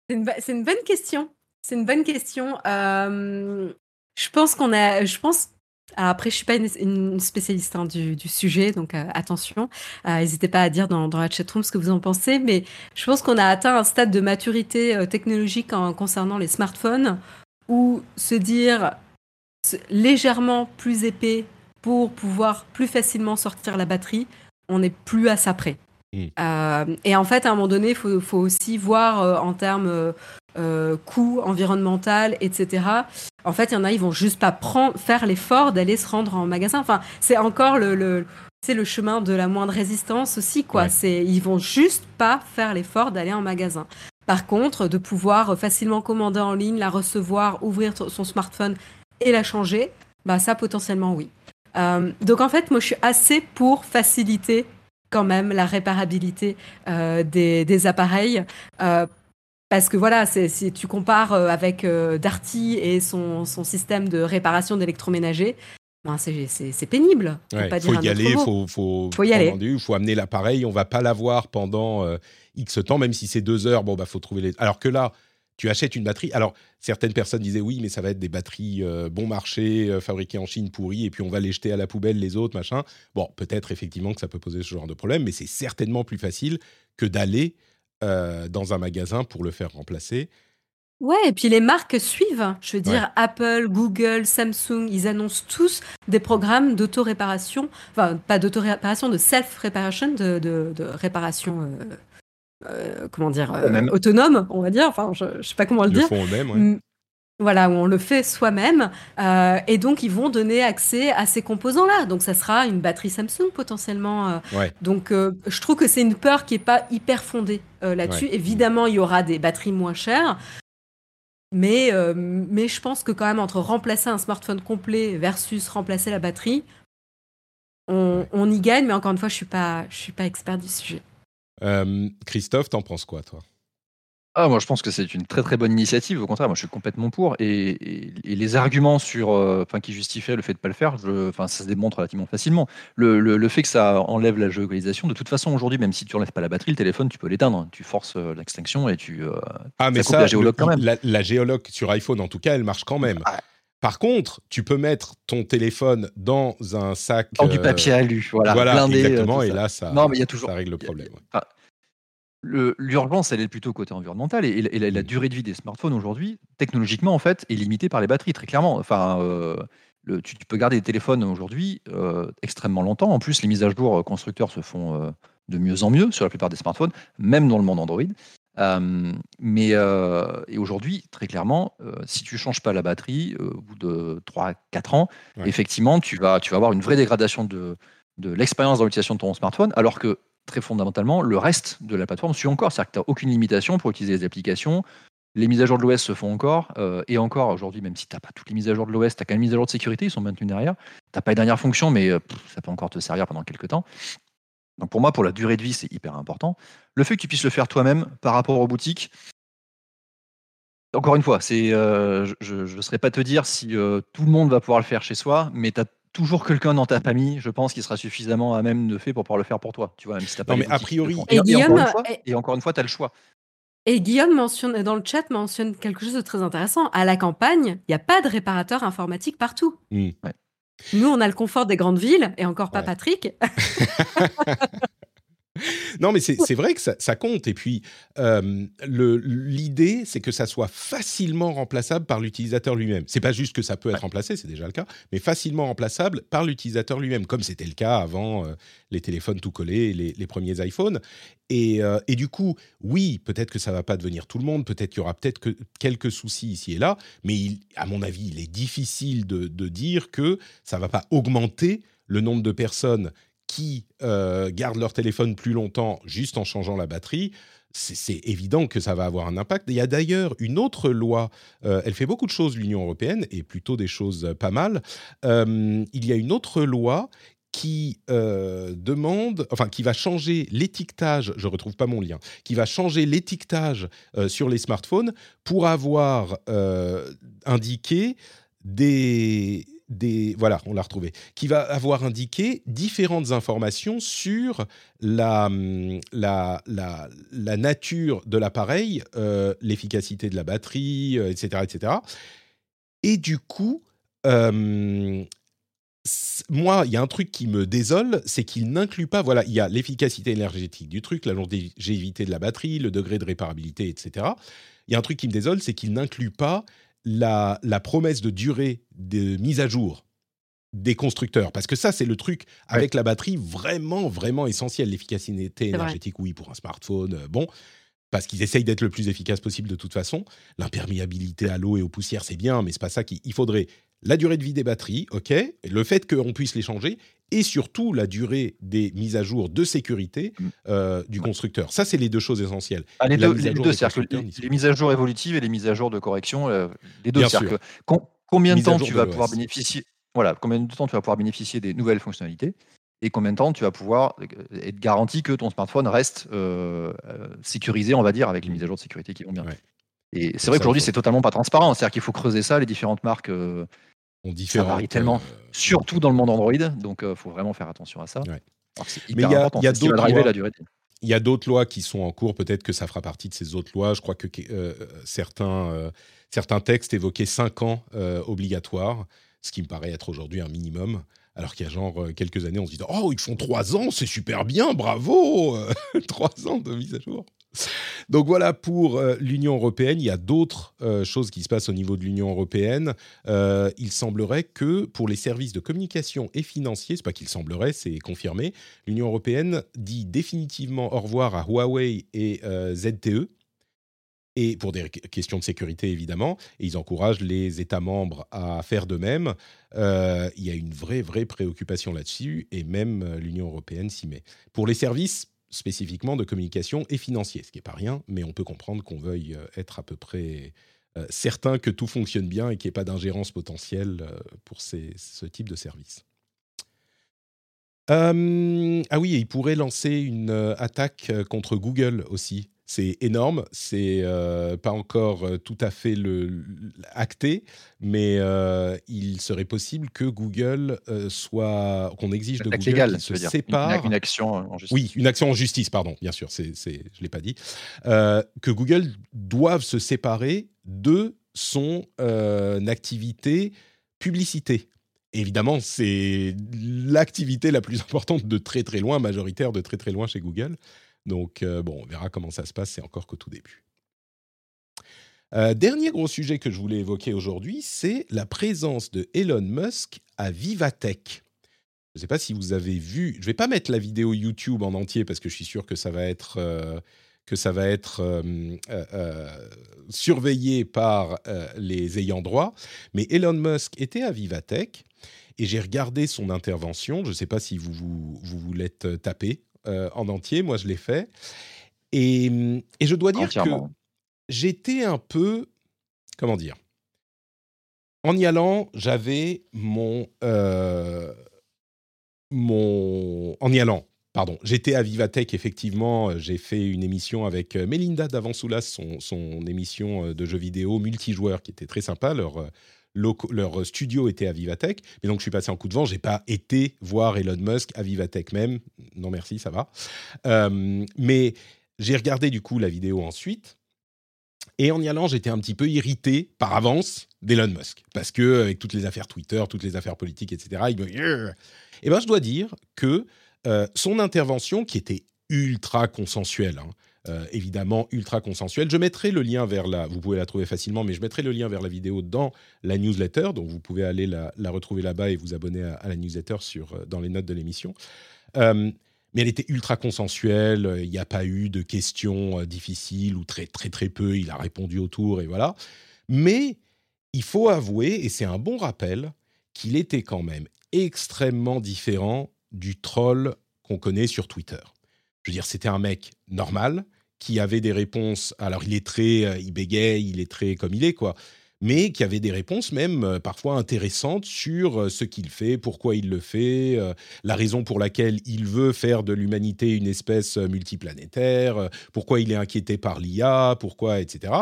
Speaker 2: C'est une, bonne question. C'est une bonne question. Euh, je pense qu'on a. Je pense. après, je suis pas une, spécialiste hein, du, sujet, donc euh, attention. N'hésitez pas à dire dans, dans la chatroom ce que vous en pensez, mais je pense qu'on a atteint un stade de maturité technologique en concernant les smartphones ou se dire légèrement plus épais pour pouvoir plus facilement sortir la batterie, on n'est plus à ça près. Hmm. Euh, et en fait, à un moment donné, il faut, aussi voir euh, en termes euh, coût environnemental, etc. En fait, il y en a, ils vont juste pas prendre, faire l'effort d'aller se rendre en magasin. Enfin, c'est encore le, le c'est le chemin de la moindre résistance aussi, quoi. C'est, ils vont juste pas faire l'effort d'aller en magasin. Par contre, de pouvoir facilement commander en ligne, la recevoir, ouvrir son smartphone et la changer, bah ça potentiellement oui. Euh, donc en fait, moi je suis assez pour faciliter quand même la réparabilité euh, des, appareils. Euh, parce que voilà, si tu compares avec Darty et son, système de réparation d'électroménager, ben c'est pénible.
Speaker 1: Il faut y aller, il faut, faut, y aller. Il faut amener l'appareil, on va pas l'avoir pendant X temps, même si c'est deux heures, bon, bah, faut trouver les. Alors que là, tu achètes une batterie. Alors, certaines personnes disaient oui, mais ça va être des batteries euh, bon marché, euh, fabriquées en Chine, pourries, et puis on va les jeter à la poubelle, les autres, machin. Bon, peut-être effectivement que ça peut poser ce genre de problème, mais c'est certainement plus facile que d'aller euh, dans un magasin pour le faire remplacer.
Speaker 2: Ouais, et puis les marques suivent. Je veux dire, Apple, Google, Samsung, ils annoncent tous des programmes d'auto-réparation, enfin, pas d'auto-réparation, de self-réparation, de, de, réparation euh, comment dire, euh, autonome, on va dire. Enfin, je, ne sais pas comment le, dire.
Speaker 1: Mm.
Speaker 2: Voilà, où on le fait soi-même. Euh, et donc, ils vont donner accès à ces composants-là. Donc, ça sera une batterie Samsung potentiellement. Donc, je trouve que c'est une peur qui est pas hyper fondée là-dessus. Évidemment, il y aura des batteries moins chères. Mais, mais je pense que quand même, entre remplacer un smartphone complet versus remplacer la batterie, on, on y gagne. Mais encore une fois, je suis pas, je suis pas expert du sujet.
Speaker 1: Euh, Christophe, t'en penses quoi, toi?
Speaker 3: Ah, moi, je pense que c'est une très très bonne initiative. Au contraire, moi, je suis complètement pour. Et, les arguments sur, euh, enfin, qui justifiaient le fait de pas le faire, enfin, ça se démontre relativement facilement. Le, fait que ça enlève la géolocalisation, de toute façon, aujourd'hui, même si tu enlèves pas la batterie, le téléphone, tu peux l'éteindre. Tu forces euh, l'extinction et tu. Euh,
Speaker 1: ah, mais ça, la géologue quand même. La, géologue sur iPhone, en tout cas, elle marche quand même. Ah. Par contre, tu peux mettre ton téléphone dans un sac.
Speaker 3: Dans du papier alu, voilà.
Speaker 1: Voilà, exactement. et là, ça, non, mais y a toujours, ça règle le problème
Speaker 3: l'urgence, elle est plutôt côté environnemental et, la, durée de vie des smartphones aujourd'hui, technologiquement, en fait, est limitée par les batteries, très clairement. Enfin, euh, tu, peux garder des téléphones aujourd'hui euh, extrêmement longtemps. En plus, les mises à jour euh, constructeurs se font de mieux en mieux sur la plupart des smartphones, même dans le monde Android. mais et aujourd'hui, très clairement, si tu changes pas la batterie au bout de 3-4 ans, effectivement, tu vas, tu vas avoir une vraie dégradation de, de l'expérience dans l'utilisation de ton smartphone, alors que très fondamentalement, le reste de la plateforme suit encore. C'est-à-dire que tu n'as aucune limitation pour utiliser les applications. Les mises à jour de l'OS se font encore. Euh, et encore, aujourd'hui, même si tu n'as pas toutes les mises à jour de l'OS, tu as quand même mises à jour de sécurité, ils sont maintenus derrière. Tu n'as pas les dernières fonctions, mais euh, ça peut encore te servir pendant quelques temps. Donc pour moi, pour la durée de vie, c'est hyper important. Le fait que tu puisses le faire toi-même par rapport aux boutiques, encore une fois, c'est, euh, je ne saurais pas te dire si tout le monde va pouvoir le faire chez soi, mais tu as toujours quelqu'un dans ta famille, je pense, qui sera suffisamment à même de fait pour pouvoir le faire pour toi. Tu vois, même si pas
Speaker 1: non, mais a priori.
Speaker 3: Et, Guillaume, et, encore une fois, tu as le choix.
Speaker 2: Et Guillaume mentionne dans le chat mentionne quelque chose de très intéressant. À la campagne, il n'y a pas de réparateur informatique partout. Mmh. Nous, on a le confort des grandes villes, et encore pas Patrick.
Speaker 1: non, mais c'est vrai que ça, compte. Et puis, euh, l'idée, c'est que ça soit facilement remplaçable par l'utilisateur lui-même. C'est pas juste que ça peut être remplacé, c'est déjà le cas, mais facilement remplaçable par l'utilisateur lui-même, comme c'était le cas avant euh, les téléphones tout collés, les, les premiers iPhones. Et, euh, et, du coup, oui, peut-être que ça va pas devenir tout le monde, peut-être qu'il y aura peut-être que quelques soucis ici et là, mais à mon avis, il est difficile de, de dire que ça va pas augmenter le nombre de personnes qui euh, gardent leur téléphone plus longtemps juste en changeant la batterie, c'est évident que ça va avoir un impact. Il y a d'ailleurs une autre loi, euh, elle fait beaucoup de choses, l'Union européenne, et plutôt des choses euh, pas mal. il y a une autre loi qui demande, enfin qui va changer l'étiquetage, je retrouve pas mon lien, qui va changer l'étiquetage sur les smartphones pour avoir indiqué des voilà, on l'a retrouvé, qui va avoir indiqué différentes informations sur la, la, nature de l'appareil, euh, l'efficacité de la batterie, etc., euh, etc. Et du coup, euh, moi, il y a un truc qui me désole, c'est qu'il n'inclut pas, voilà, il y a l'efficacité énergétique du truc, la longévité de la batterie, le degré de réparabilité, etc. Il y a un truc qui me désole, c'est qu'il n'inclut pas la, promesse de durée de mise à jour des constructeurs Parce que ça, c'est le truc avec la batterie vraiment, vraiment essentiel. L'efficacité énergétique, oui, pour un smartphone, euh, bon, parce qu'ils essayent d'être le plus efficace possible de toute façon. L'imperméabilité à l'eau et aux poussières, c'est bien, mais c'est pas ça qu'il faudrait. La durée de vie des batteries, ok, le fait qu'on puisse les changer, et surtout la durée des mises à jour de sécurité mm. euh, du constructeur. Ça, c'est les deux choses essentielles.
Speaker 3: Ah, les, deux, les, deux les, mises à jour évolutives et les mises à jour de correction, euh, les deux. cercles. combien de temps tu vas pouvoir bénéficier voilà, combien de temps tu vas pouvoir bénéficier des nouvelles fonctionnalités et combien de temps tu vas pouvoir euh, être garanti que ton smartphone reste sécurisé, on va dire, avec les mises à jour de sécurité qui vont bien. Et c'est vrai qu'aujourd'hui, c'est totalement pas transparent. C'est-à-dire qu'il faut creuser ça, les différentes marques
Speaker 1: ont différentes.
Speaker 3: Ça tellement, surtout dans le monde Android, donc il faut vraiment faire attention à ça.
Speaker 1: Mais il y a, y a d'autres lois. Il y a d'autres lois qui sont en cours. Peut-être que ça fera partie de ces autres lois. Je crois que euh, certains, euh, certains textes évoquaient 5 ans euh, obligatoires, ce qui me paraît être aujourd'hui un minimum. Alors qu'il y a genre quelques années, on se dit Oh, ils font 3 ans, c'est super bien, bravo 3 ans de mise à jour. Donc voilà pour euh, l'Union européenne. Il y a d'autres euh, choses qui se passent au niveau de l'Union européenne. Euh, il semblerait que pour les services de communication et financiers, c'est pas qu'il semblerait, c'est confirmé, l'Union européenne dit définitivement au revoir à Huawei et ZTE. Et pour des questions de sécurité, évidemment, et ils encouragent les États membres à faire de même. il y a une vraie, vraie préoccupation là-dessus, et même l'Union européenne s'y met. Pour les services, spécifiquement de communication et financier, ce qui n'est pas rien, mais on peut comprendre qu'on veuille euh, être à peu près euh, certain que tout fonctionne bien et qu'il n'y ait pas d'ingérence potentielle euh, pour ce type de service. ah oui, il pourrait lancer une attaque contre Google aussi. C'est énorme, c'est pas encore tout à fait le, acté, mais il serait possible que Google soit, qu'on exige de Google se sépare.
Speaker 3: Une, action en justice.
Speaker 1: Oui, une action en justice, pardon, bien sûr, c'est, je l'ai pas dit, que Google doive se séparer de son activité publicité évidemment, c'est l'activité la plus importante de très très loin, majoritaire de très très loin chez Google. Donc, euh, bon, on verra comment ça se passe, c'est encore qu'au tout début. Euh, dernier gros sujet que je voulais évoquer aujourd'hui, c'est la présence de Elon Musk à Vivatech. Je ne sais pas si vous avez vu, je ne vais pas mettre la vidéo YouTube en entier parce que je suis sûr que ça va être, euh, que ça va être surveillé par les ayants droit, mais Elon Musk était à Vivatech et j'ai regardé son intervention. Je ne sais pas si vous vous, vous, l'êtes tapé euh, en entier. Moi, je l'ai fait. Et, et, je dois dire que j'étais un peu. Comment dire En y allant, j'avais mon. Euh, mon. En y allant, pardon, j'étais à Vivatech, effectivement. J'ai fait une émission avec Melinda Davansoulas, son, son émission de jeux vidéo multijoueur qui était très sympa. Leur leur studio était à Vivatech. Mais donc, je suis passé en coup de vent. J'ai pas été voir Elon Musk à Vivatech même. Non, merci, ça va. Euh, mais j'ai regardé du coup la vidéo ensuite. Et en y allant, j'étais un petit peu irrité par avance d'Elon Musk. Parce que, avec toutes les affaires Twitter, toutes les affaires politiques, etc., il me. Eh ben, je dois dire que euh, son intervention, qui était ultra consensuelle, hein, euh, évidemment ultra consensuel. Je mettrai le lien vers la, vous pouvez la trouver facilement, mais je mettrai le lien vers la vidéo dans la newsletter, donc vous pouvez aller la, retrouver là-bas et vous abonner à, la newsletter sur, euh, dans les notes de l'émission. Euh, mais elle était ultra consensuelle, il n'y a pas eu de questions difficiles ou très très très peu, il a répondu autour et voilà. Mais il faut avouer, et c'est un bon rappel, qu'il était quand même extrêmement différent du troll qu'on connaît sur Twitter. Je veux dire, c'était un mec normal, qui avait des réponses. Alors, il est très, euh, il bégaye, il est très comme il est, quoi. Mais qui avait des réponses même euh, parfois intéressantes sur euh, ce qu'il fait, pourquoi il le fait, la raison pour laquelle il veut faire de l'humanité une espèce multiplanétaire, pourquoi il est inquiété par l'IA, pourquoi, etc.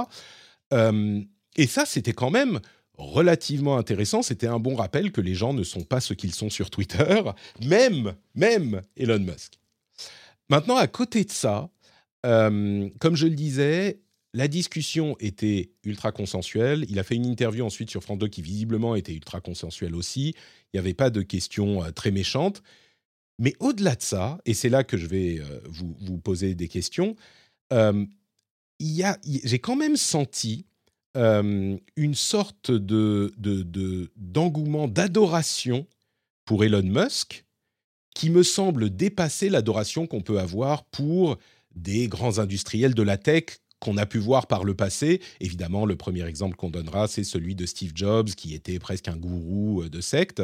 Speaker 1: et ça, c'était quand même relativement intéressant. C'était un bon rappel que les gens ne sont pas ce qu'ils sont sur Twitter, même, même Elon Musk. Maintenant, à côté de ça, euh, comme je le disais, la discussion était ultra consensuelle. Il a fait une interview ensuite sur France 2 qui visiblement était ultra consensuelle aussi. Il n'y avait pas de questions euh, très méchantes. Mais au-delà de ça, et c'est là que je vais euh, vous, poser des questions, j'ai quand même senti une sorte de, d'engouement, d'adoration pour Elon Musk qui me semble dépasser l'adoration qu'on peut avoir pour des grands industriels de la tech qu'on a pu voir par le passé. Évidemment, le premier exemple qu'on donnera, c'est celui de Steve Jobs, qui était presque un gourou euh, de secte.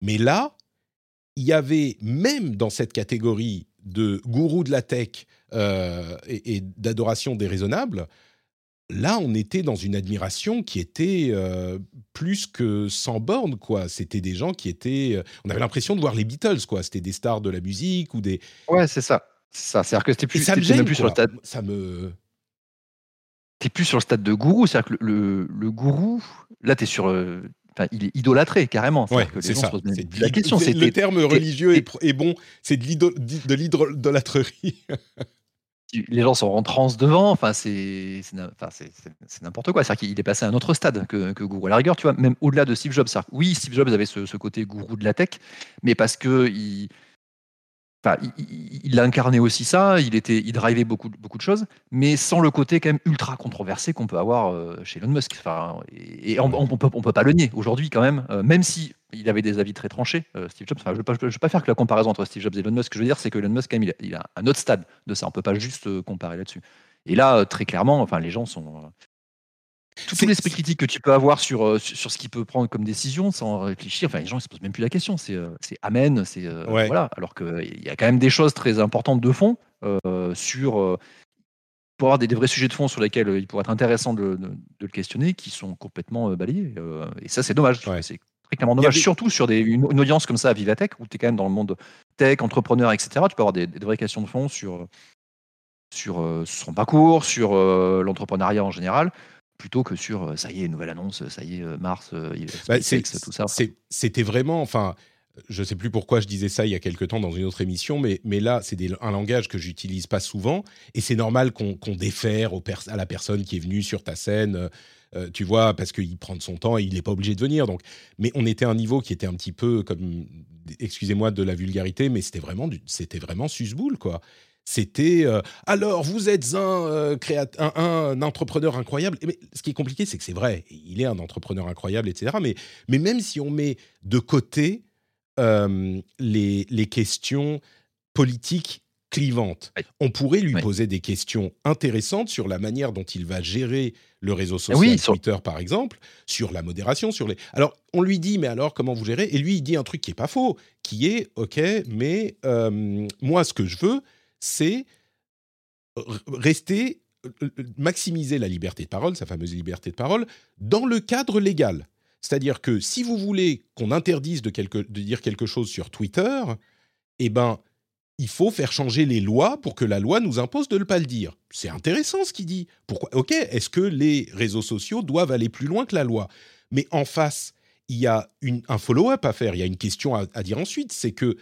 Speaker 1: Mais là, il y avait même dans cette catégorie de gourou de la tech euh, et, d'adoration déraisonnable, là, on était dans une admiration qui était euh, plus que sans borne, quoi. C'était des gens qui étaient... on avait l'impression de voir les Beatles, quoi. C'était des stars de la musique ou des...
Speaker 3: Ouais, c'est ça. Ça, c'est-à-dire que c'était plus,
Speaker 1: ça me
Speaker 3: gêne, plus
Speaker 1: sur
Speaker 3: le stade.
Speaker 1: Ça me.
Speaker 3: T'es plus sur le stade de gourou, c'est-à-dire que le, le, gourou, là, t'es sur. Euh, il est idolâtré carrément.
Speaker 1: Ouais, c'est ça. la question, c'est le terme religieux est, bon. C'est de l'idolâtrerie.
Speaker 3: les gens sont en transe devant. Enfin, c'est n'importe quoi. C'est-à-dire qu'il est passé à un autre stade que, que gourou. À la rigueur, tu vois, même au-delà de Steve Jobs. Oui, Steve Jobs avait ce, ce, côté gourou de la tech, mais parce que il il, a incarné aussi ça, il, était, il drivait beaucoup, beaucoup de choses, mais sans le côté quand même ultra controversé qu'on peut avoir euh, chez Elon Musk. Enfin, et, on on peut, pas le nier aujourd'hui quand même, euh, même si il avait des avis très tranchés, euh, Steve Jobs. je ne vais, pas faire que la comparaison entre Steve Jobs et Elon Musk. Ce que je veux dire, c'est que Elon Musk, quand même, il a, un autre stade de ça. On ne peut pas juste comparer là-dessus. Et là, très clairement, enfin, les gens sont, tout, l'esprit critique que tu peux avoir sur, euh, sur ce qu'il peut prendre comme décision sans réfléchir, enfin, les gens ne se posent même plus la question. C'est euh, amen, c'est euh, voilà. Alors qu'il y a quand même des choses très importantes de fond sur pour avoir des, vrais sujets de fond sur lesquels il pourrait être intéressant de, le questionner, qui sont complètement balayés. et ça, c'est dommage. C'est très clairement dommage, surtout sur des, une, audience comme ça à Vivatech, où tu es quand même dans le monde tech, entrepreneur, etc. Tu peux avoir des, vraies questions de fond sur sur son parcours, sur l'entrepreneuriat en général, plutôt que sur ça y est, nouvelle annonce, ça y est, Mars, bah, tout ça.
Speaker 1: C'était vraiment, enfin, je ne sais plus pourquoi je disais ça il y a quelque temps dans une autre émission, mais, mais là, c'est un langage que j'utilise pas souvent, et c'est normal qu'on défère à la personne qui est venue sur ta scène, euh, tu vois, parce qu'il prend de son temps et il n'est pas obligé de venir. Donc, mais on était à un niveau qui était un petit peu comme, excusez-moi de la vulgarité, mais c'était vraiment, c'était vraiment susboule, quoi. C'était euh, alors vous êtes un, euh, un, un, entrepreneur incroyable. Mais ce qui est compliqué, c'est que c'est vrai, il est un entrepreneur incroyable, etc. Mais, mais même si on met de côté euh, les, les, questions politiques clivantes. On pourrait lui poser des questions intéressantes sur la manière dont il va gérer le réseau social Twitter, par exemple, sur la modération, sur les. Alors, on lui dit, mais alors, comment vous gérez? Et lui, il dit un truc qui est pas faux, qui est, ok, mais moi, ce que je veux, c'est rester, euh, maximiser la liberté de parole, sa fameuse liberté de parole, dans le cadre légal. C'est-à-dire que si vous voulez qu'on interdise de, dire quelque chose sur Twitter, eh ben, il faut faire changer les lois pour que la loi nous impose de ne pas le dire. C'est intéressant ce qu'il dit. Pourquoi Ok, est-ce que les réseaux sociaux doivent aller plus loin que la loi? Mais en face, il y a un follow-up à faire. Il y a une question à, dire ensuite. C'est que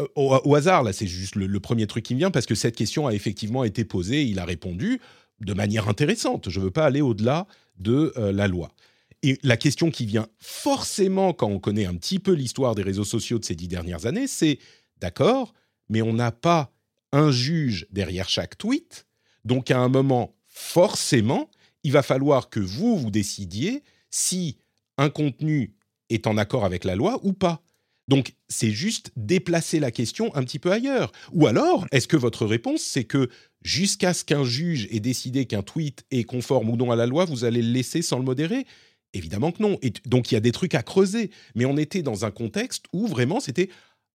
Speaker 1: euh, au, hasard, là, c'est juste le, premier truc qui me vient parce que cette question a effectivement été posée. Il a répondu de manière intéressante. Je ne veux pas aller au-delà de euh, la loi. Et la question qui vient forcément quand on connaît un petit peu l'histoire des réseaux sociaux de ces dix dernières années, c'est d'accord, mais on n'a pas un juge derrière chaque tweet, donc à un moment, forcément, il va falloir que vous, vous décidiez si un contenu est en accord avec la loi ou pas. Donc, c'est juste déplacer la question un petit peu ailleurs. Ou alors, est-ce que votre réponse, c'est que jusqu'à ce qu'un juge ait décidé qu'un tweet est conforme ou non à la loi, vous allez le laisser sans le modérer? Évidemment que non. Donc il y a des trucs à creuser. Mais on était dans un contexte où vraiment c'était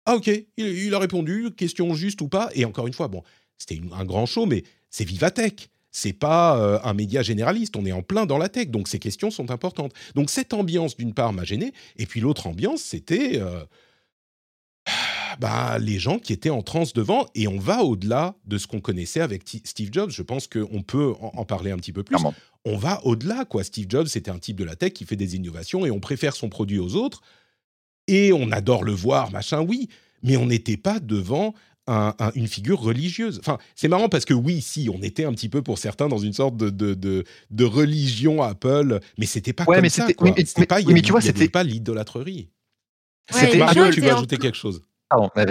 Speaker 1: ah ok, il, a répondu, question juste ou pas? Et encore une fois, bon, c'était un grand show, mais c'est Vivatech. C'est pas euh, un média généraliste. On est en plein dans la tech, donc ces questions sont importantes. Donc cette ambiance d'une part m'a gêné, et puis l'autre ambiance c'était euh, bah, les gens qui étaient en transe devant, et on va au-delà de ce qu'on connaissait avec Steve Jobs. Je pense qu'on peut en, parler un petit peu plus. On va au-delà, quoi. Steve Jobs, c'était un type de la tech qui fait des innovations, et on préfère son produit aux autres, et on adore le voir, machin, oui, mais on n'était pas devant une figure religieuse. Enfin, c'est marrant parce que oui, si, on était un petit peu pour certains dans une sorte de, de, de, religion Apple, mais c'était pas comme ça. Quoi. Mais, pas, mais, tu vois, c'était pas l'idolâtrerie. c'était Mario, tu veux ajouter quelque chose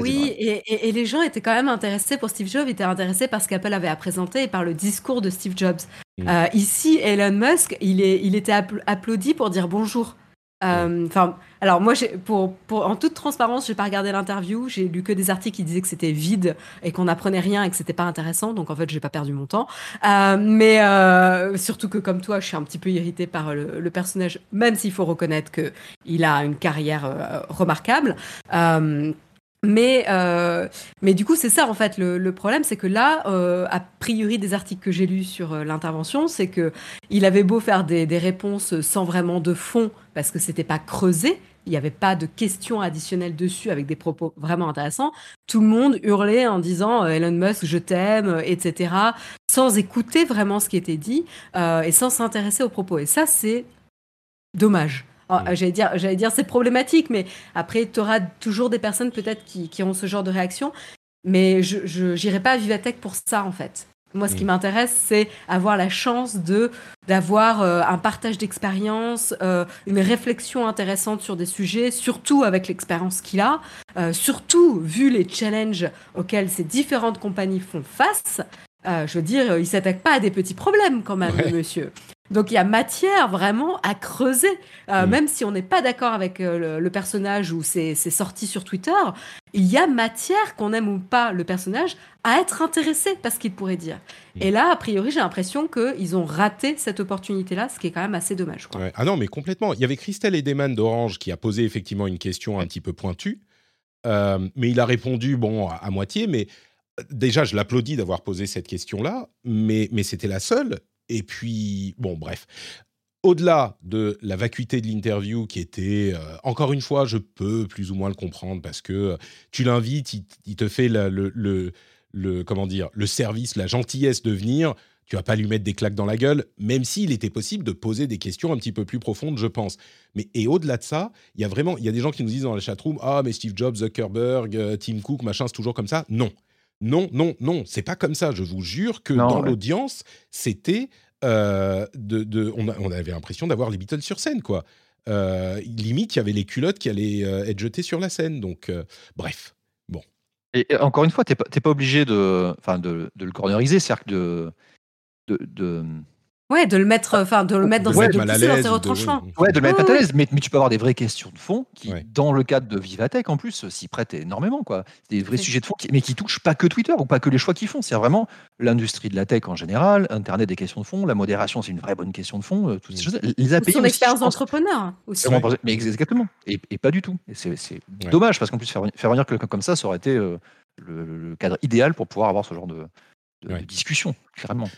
Speaker 2: oui, et, les gens étaient quand même intéressés pour Steve Jobs, étaient intéressés par ce qu'Apple avait à présenter et par le discours de Steve Jobs. Mm. Euh, ici, Elon Musk, il, est, il était applaudi pour dire bonjour. Euh, enfin, alors moi, pour, pour, en toute transparence, j'ai pas regardé l'interview. J'ai lu que des articles qui disaient que c'était vide et qu'on apprenait rien et que c'était pas intéressant. Donc en fait, j'ai pas perdu mon temps. Euh, mais surtout que comme toi, je suis un petit peu irritée par le, le personnage, même s'il faut reconnaître que il a une carrière remarquable. Mais, euh, mais du coup, c'est ça en fait. Le, problème, c'est que là, euh, a priori des articles que j'ai lus sur euh, l'intervention, c'est que il avait beau faire des, réponses sans vraiment de fond, parce que c'était pas creusé, il n'y avait pas de questions additionnelles dessus avec des propos vraiment intéressants. Tout le monde hurlait en disant Elon Musk, je t'aime, etc., sans écouter vraiment ce qui était dit et sans s'intéresser aux propos. Et ça, c'est dommage. Mm. J'allais dire, j'allais dire c'est problématique, mais après, tu auras toujours des personnes peut-être qui, qui, ont ce genre de réaction. Mais je n'irai pas à Vivatech pour ça, en fait. Moi, ce qui mm. m'intéresse, c'est avoir la chance de d'avoir euh, un partage d'expérience, euh, une réflexion intéressante sur des sujets, surtout avec l'expérience qu'il a, euh, surtout vu les challenges auxquels ces différentes compagnies font face. Je veux dire, il s'attaque pas à des petits problèmes quand même, monsieur. Donc il y a matière vraiment à creuser, euh, mm. même si on n'est pas d'accord avec euh, le, personnage ou c'est sorti sur Twitter, il y a matière, qu'on aime ou pas le personnage, à être intéressé parce qu'il pourrait dire. Mm. Et là, a priori, j'ai l'impression qu'ils ont raté cette opportunité-là, ce qui est quand même assez dommage.
Speaker 1: Ah non, mais complètement. Il y avait Christelle Edeman d'Orange qui a posé effectivement une question un petit peu pointue, euh, mais il a répondu, bon, à, moitié, mais déjà, je l'applaudis d'avoir posé cette question-là, mais, c'était la seule. Et puis, bon, bref. Au-delà de la vacuité de l'interview qui était, euh, encore une fois, je peux plus ou moins le comprendre parce que tu l'invites, il, te fait le, le comment dire le service, la gentillesse de venir. Tu vas pas lui mettre des claques dans la gueule, même s'il était possible de poser des questions un petit peu plus profondes, je pense. Mais et au-delà de ça, il y a vraiment, il y a des gens qui nous disent dans la chatroom, ah mais Steve Jobs, Zuckerberg, euh, Tim Cook, machin, c'est toujours comme ça. Non, non, non, non, c'est pas comme ça. Je vous jure que
Speaker 3: Non,
Speaker 1: dans
Speaker 3: ouais.
Speaker 1: l'audience, c'était euh, de, de- on, a- on avait l'impression d'avoir les Beatles sur scène, quoi. Euh, limite, il y avait les culottes qui allaient euh, être jetées sur la scène. Donc, euh, bref.
Speaker 3: Et, et encore une fois, t'es pas, obligé de, de, de le corneriser, c'est-à-dire que de, de, de,
Speaker 2: Ouais, de le mettre, enfin, de le mettre dans,
Speaker 1: Ouais,
Speaker 2: ses, de
Speaker 1: mal à
Speaker 2: pousser dans
Speaker 1: l'aise
Speaker 2: ses
Speaker 1: ou de-
Speaker 2: retranchements.
Speaker 3: ouais, de le mettre
Speaker 2: Ouais,
Speaker 3: à l'aise, mais, mais tu peux avoir des vraies questions de fond qui,
Speaker 1: Ouais.
Speaker 3: dans le cadre de Vivatech en plus, s'y prêtent énormément. Quoi. C'est des vrais sujets de fond, qui- mais qui touchent pas que Twitter ou pas que les choix qu'ils font. C'est vraiment l'industrie de la tech en général, Internet des questions de fond, la modération, c'est une vraie bonne question de fond, euh, toutes ces choses. Les
Speaker 2: Ou
Speaker 3: API
Speaker 2: son
Speaker 3: aussi,
Speaker 2: expérience d'entrepreneur aussi.
Speaker 3: Mais ex- exactement. Et, et pas du tout. Et c'est
Speaker 1: Ouais.
Speaker 3: dommage parce qu'en plus, faire, venir- faire venir quelqu'un comme ça, ça aurait été euh, le, le- le cadre idéal pour pouvoir avoir ce genre de, de-
Speaker 1: Ouais.
Speaker 3: de discussion, clairement.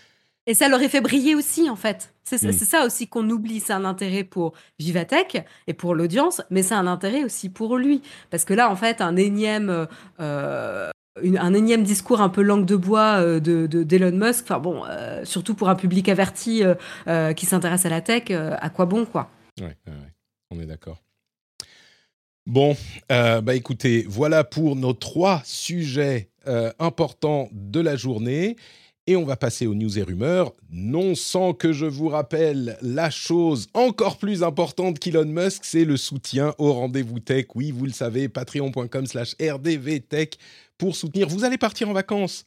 Speaker 2: Et ça l'aurait fait briller aussi, en fait. C'est
Speaker 1: Mm.
Speaker 2: c'est ça aussi qu'on oublie. C'est un intérêt pour Vivatech et pour l'audience, mais c'est un intérêt aussi pour lui. Parce que là, en fait, un énième, euh, une- un énième discours un peu langue de bois euh, de de- d'Elon Musk, enfin bon, euh, surtout pour un public averti euh, qui s'intéresse à la tech, à quoi bon, quoi?
Speaker 1: Ouais, ouais, ouais. on est d'accord. Bon, bah écoutez, voilà pour nos trois sujets importants de la journée. Et on va passer aux news et rumeurs, non sans que je vous rappelle la chose encore plus importante qu'Elon Musk, c'est le soutien au rendez-vous tech. Oui, vous le savez, patreon.com slash rdvtech pour soutenir. Vous allez partir en vacances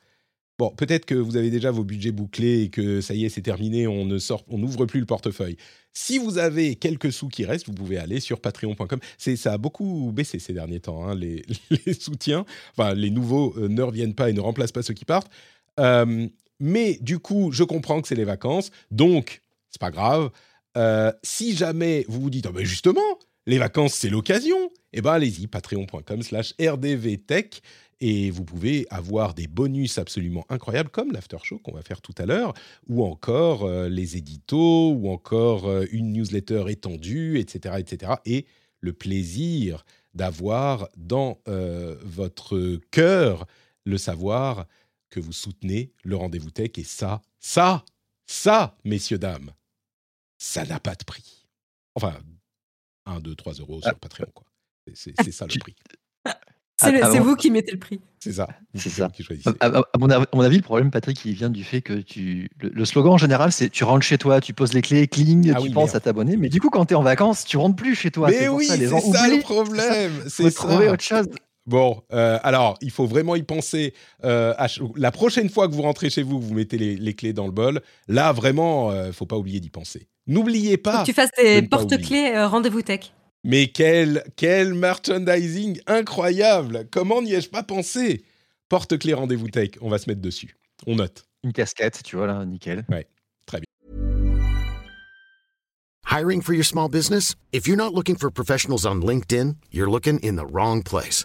Speaker 1: Bon, peut-être que vous avez déjà vos budgets bouclés et que ça y est, c'est terminé, on ne sort, on n'ouvre plus le portefeuille. Si vous avez quelques sous qui restent, vous pouvez aller sur patreon.com. C'est, ça a beaucoup baissé ces derniers temps, hein, les, les soutiens. Enfin, les nouveaux euh, ne reviennent pas et ne remplacent pas ceux qui partent. Euh, mais du coup, je comprends que c'est les vacances, donc c'est pas grave. Euh, si jamais vous vous dites, Ah ben justement, les vacances c'est l'occasion, eh ben allez-y, patreon.com/slash rdvtech et vous pouvez avoir des bonus absolument incroyables comme l'after show qu'on va faire tout à l'heure, ou encore euh, les éditos, ou encore euh, une newsletter étendue, etc., etc. Et le plaisir d'avoir dans votre cœur le savoir que vous soutenez le rendez-vous tech. Et ça, ça, ça, messieurs, dames, ça n'a pas de prix. Enfin, 1, 2, 3 euros sur Patreon, quoi. C'est- ça le prix.
Speaker 2: C'est vous qui mettez le prix.
Speaker 1: C'est ça.
Speaker 3: C'est ça.
Speaker 1: qui choisissez.
Speaker 3: À, à- à mon, avis- à mon avis, le problème, Patrick, il vient du fait que tu. Le, le slogan en général, c'est tu rentres chez toi, tu poses les clés, cling,
Speaker 1: Ah
Speaker 3: tu
Speaker 1: oui,
Speaker 3: penses
Speaker 1: merde.
Speaker 3: à t'abonner. Mais du coup, quand tu es en vacances, tu rentres plus chez toi.
Speaker 1: Mais oui,
Speaker 3: ça, les
Speaker 1: c'est
Speaker 3: gens
Speaker 1: ça le problème.
Speaker 3: Faut
Speaker 1: C'est
Speaker 3: trouver
Speaker 1: ça.
Speaker 3: autre chose.
Speaker 1: Bon, euh, alors, il faut vraiment y penser. euh, à la prochaine fois que vous rentrez chez vous, vous mettez les, les clés dans le bol. Là, vraiment, euh, faut pas oublier d'y penser. N'oubliez
Speaker 2: Faut
Speaker 1: pas.
Speaker 2: que tu fasses
Speaker 1: pas
Speaker 2: porte-clés euh, rendez-vous tech.
Speaker 1: Mais quel, quel merchandising incroyable Comment n'y ai-je pas pensé? Porte-clés rendez-vous tech, on va se mettre dessus. On note.
Speaker 3: Une casquette, tu vois, là, nickel.
Speaker 4: Hiring for your small business? If you're not looking for professionals on LinkedIn, you're looking in the wrong place.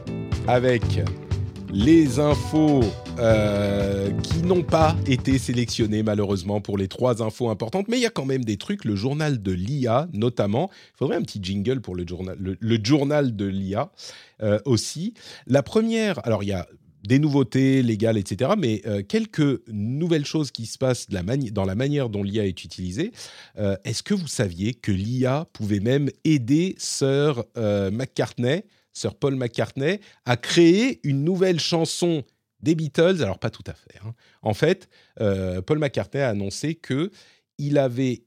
Speaker 1: avec les infos euh, qui n'ont pas été sélectionnées malheureusement pour les trois infos importantes, mais il y a quand même des trucs. Le journal de l'IA notamment. Il faudrait un petit jingle pour le journal, le, journal de l'IA euh, aussi. La première, alors il y a des nouveautés légales, etc., mais euh, quelques nouvelles choses qui se passent dans la manière dont l'IA est utilisée. Est-ce que vous saviez que l'IA pouvait même aider Sir McCartney, Sir Paul McCartney, à créer une nouvelle chanson des Beatles Alors pas tout à fait. hein. En fait, euh, Paul McCartney a annoncé que il avait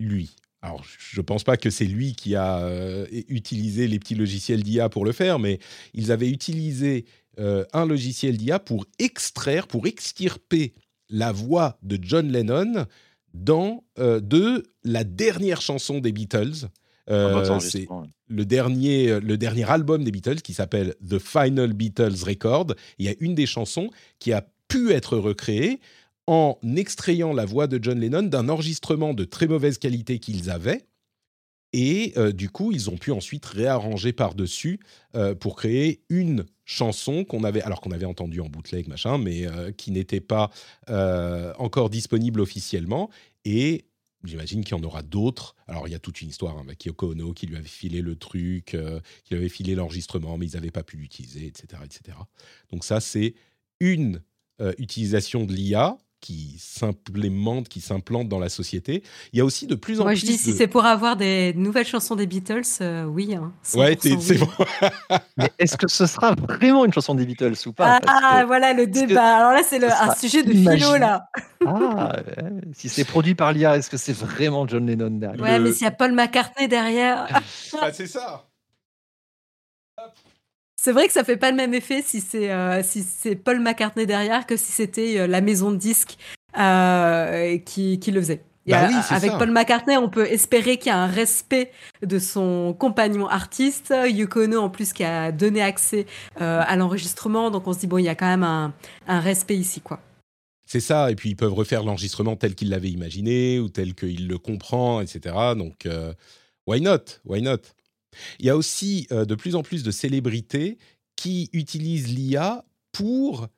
Speaker 1: lui. Alors, je ne pense pas que c'est lui qui a euh, utilisé les petits logiciels d'IA pour le faire, mais ils avaient utilisé euh, un logiciel d'IA pour extraire, pour extirper la voix de John Lennon dans de la dernière chanson des Beatles. Euh, c'est le dernier, le dernier album des Beatles qui s'appelle The Final Beatles Record. Il y a une des chansons qui a pu être recréé en extrayant la voix de John Lennon d'un enregistrement de très mauvaise qualité qu'ils avaient. Et euh, du coup, ils ont pu ensuite réarranger par-dessus euh, pour créer une chanson qu'on avait, alors qu'on avait entendue en bootleg, machin, mais euh, qui n'était pas encore disponible officiellement. Et J'imagine qu'il y en aura d'autres. Alors, il y a toute une histoire. Hein, Ono qui lui avait filé le truc, qui lui avait filé l'enregistrement, mais ils n'avaient pas pu l'utiliser, etc., etc. Donc ça, c'est une utilisation de l'IA qui s'implémente, qui s'implante dans la société. Il y a aussi de plus en
Speaker 2: Moi,
Speaker 1: plus.
Speaker 2: je dis, si c'est pour avoir des nouvelles chansons des Beatles, euh, oui. Hein,
Speaker 1: ouais, c'est
Speaker 2: oui.
Speaker 1: bon.
Speaker 3: Mais est-ce que ce sera vraiment une chanson des Beatles ou pas?
Speaker 2: Ah,
Speaker 3: Parce que-
Speaker 2: voilà le
Speaker 3: que
Speaker 2: débat. Alors là, c'est un sujet de
Speaker 3: imagine-
Speaker 2: philo, là.
Speaker 3: Ah, si c'est produit par l'IA, est-ce que c'est vraiment John Lennon derrière?
Speaker 2: Ouais,
Speaker 1: Le-
Speaker 2: mais s'il y a Paul McCartney derrière,
Speaker 1: Ah, c'est ça.
Speaker 2: C'est vrai que ça fait pas le même effet si c'est euh, si c'est Paul McCartney derrière que si c'était euh, la maison de disques euh, qui, qui le faisait. A-
Speaker 1: Bah oui,
Speaker 2: avec
Speaker 1: ça.
Speaker 2: Paul McCartney, on peut espérer qu'il y a un respect de son compagnon artiste. Yoko Ono, en plus, qui a donné accès à l'enregistrement. Donc, on se dit, bon, il y a quand même un, un respect ici, quoi.
Speaker 1: C'est ça, et puis ils peuvent refaire l'enregistrement tel qu'il l'avait imaginé ou tel qu'il le comprend, etc. Donc, why not? Why not? Il y a aussi euh, de plus en plus de célébrités qui utilisent l'IA pour,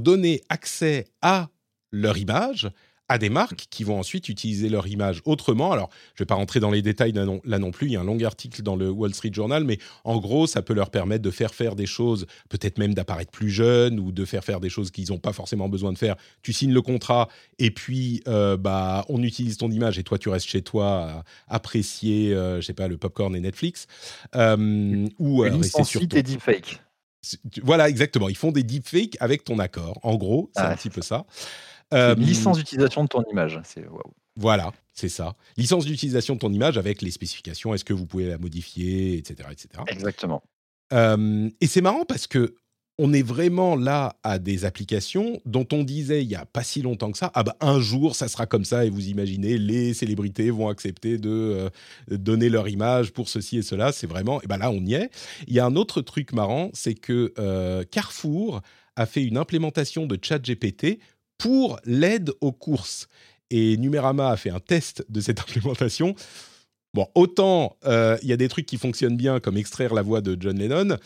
Speaker 1: donner accès à leur image à des marques qui vont ensuite utiliser leur image autrement. Alors, je ne vais pas rentrer dans les détails là non, là non plus, il y a un long article dans le Wall Street Journal, mais en gros, ça peut leur permettre de faire faire des choses, peut-être même d'apparaître plus jeunes ou de faire faire des choses qu'ils n'ont pas forcément besoin de faire. Tu signes le contrat et puis euh, bah, on utilise ton image et toi, tu restes chez toi à apprécier, euh, je sais pas, le popcorn et Netflix. Euh, ou euh, rester sur ton- Voilà, exactement. Ils font des deepfakes avec ton accord. En gros, c'est
Speaker 3: Ah,
Speaker 1: un petit peu ça. Euh,
Speaker 3: licence d'utilisation de ton image. C'est waouh.
Speaker 1: Voilà, c'est ça. Licence d'utilisation de ton image avec les spécifications. Est-ce que vous pouvez la modifier, etc., etc.
Speaker 3: Exactement.
Speaker 1: Euh, et c'est marrant parce que on est vraiment là à des applications dont on disait il y a pas si longtemps que ça, ah bah un jour ça sera comme ça et vous imaginez les célébrités vont accepter de euh, donner leur image pour ceci et cela. C'est vraiment, et ben là on y est. Il y a un autre truc marrant, c'est que euh, Carrefour a fait une implémentation de ChatGPT pour l'aide aux courses. Et Numérama a fait un test de cette implémentation. Bon, autant euh, il y a des trucs qui fonctionnent bien, comme extraire la voix de John Lennon,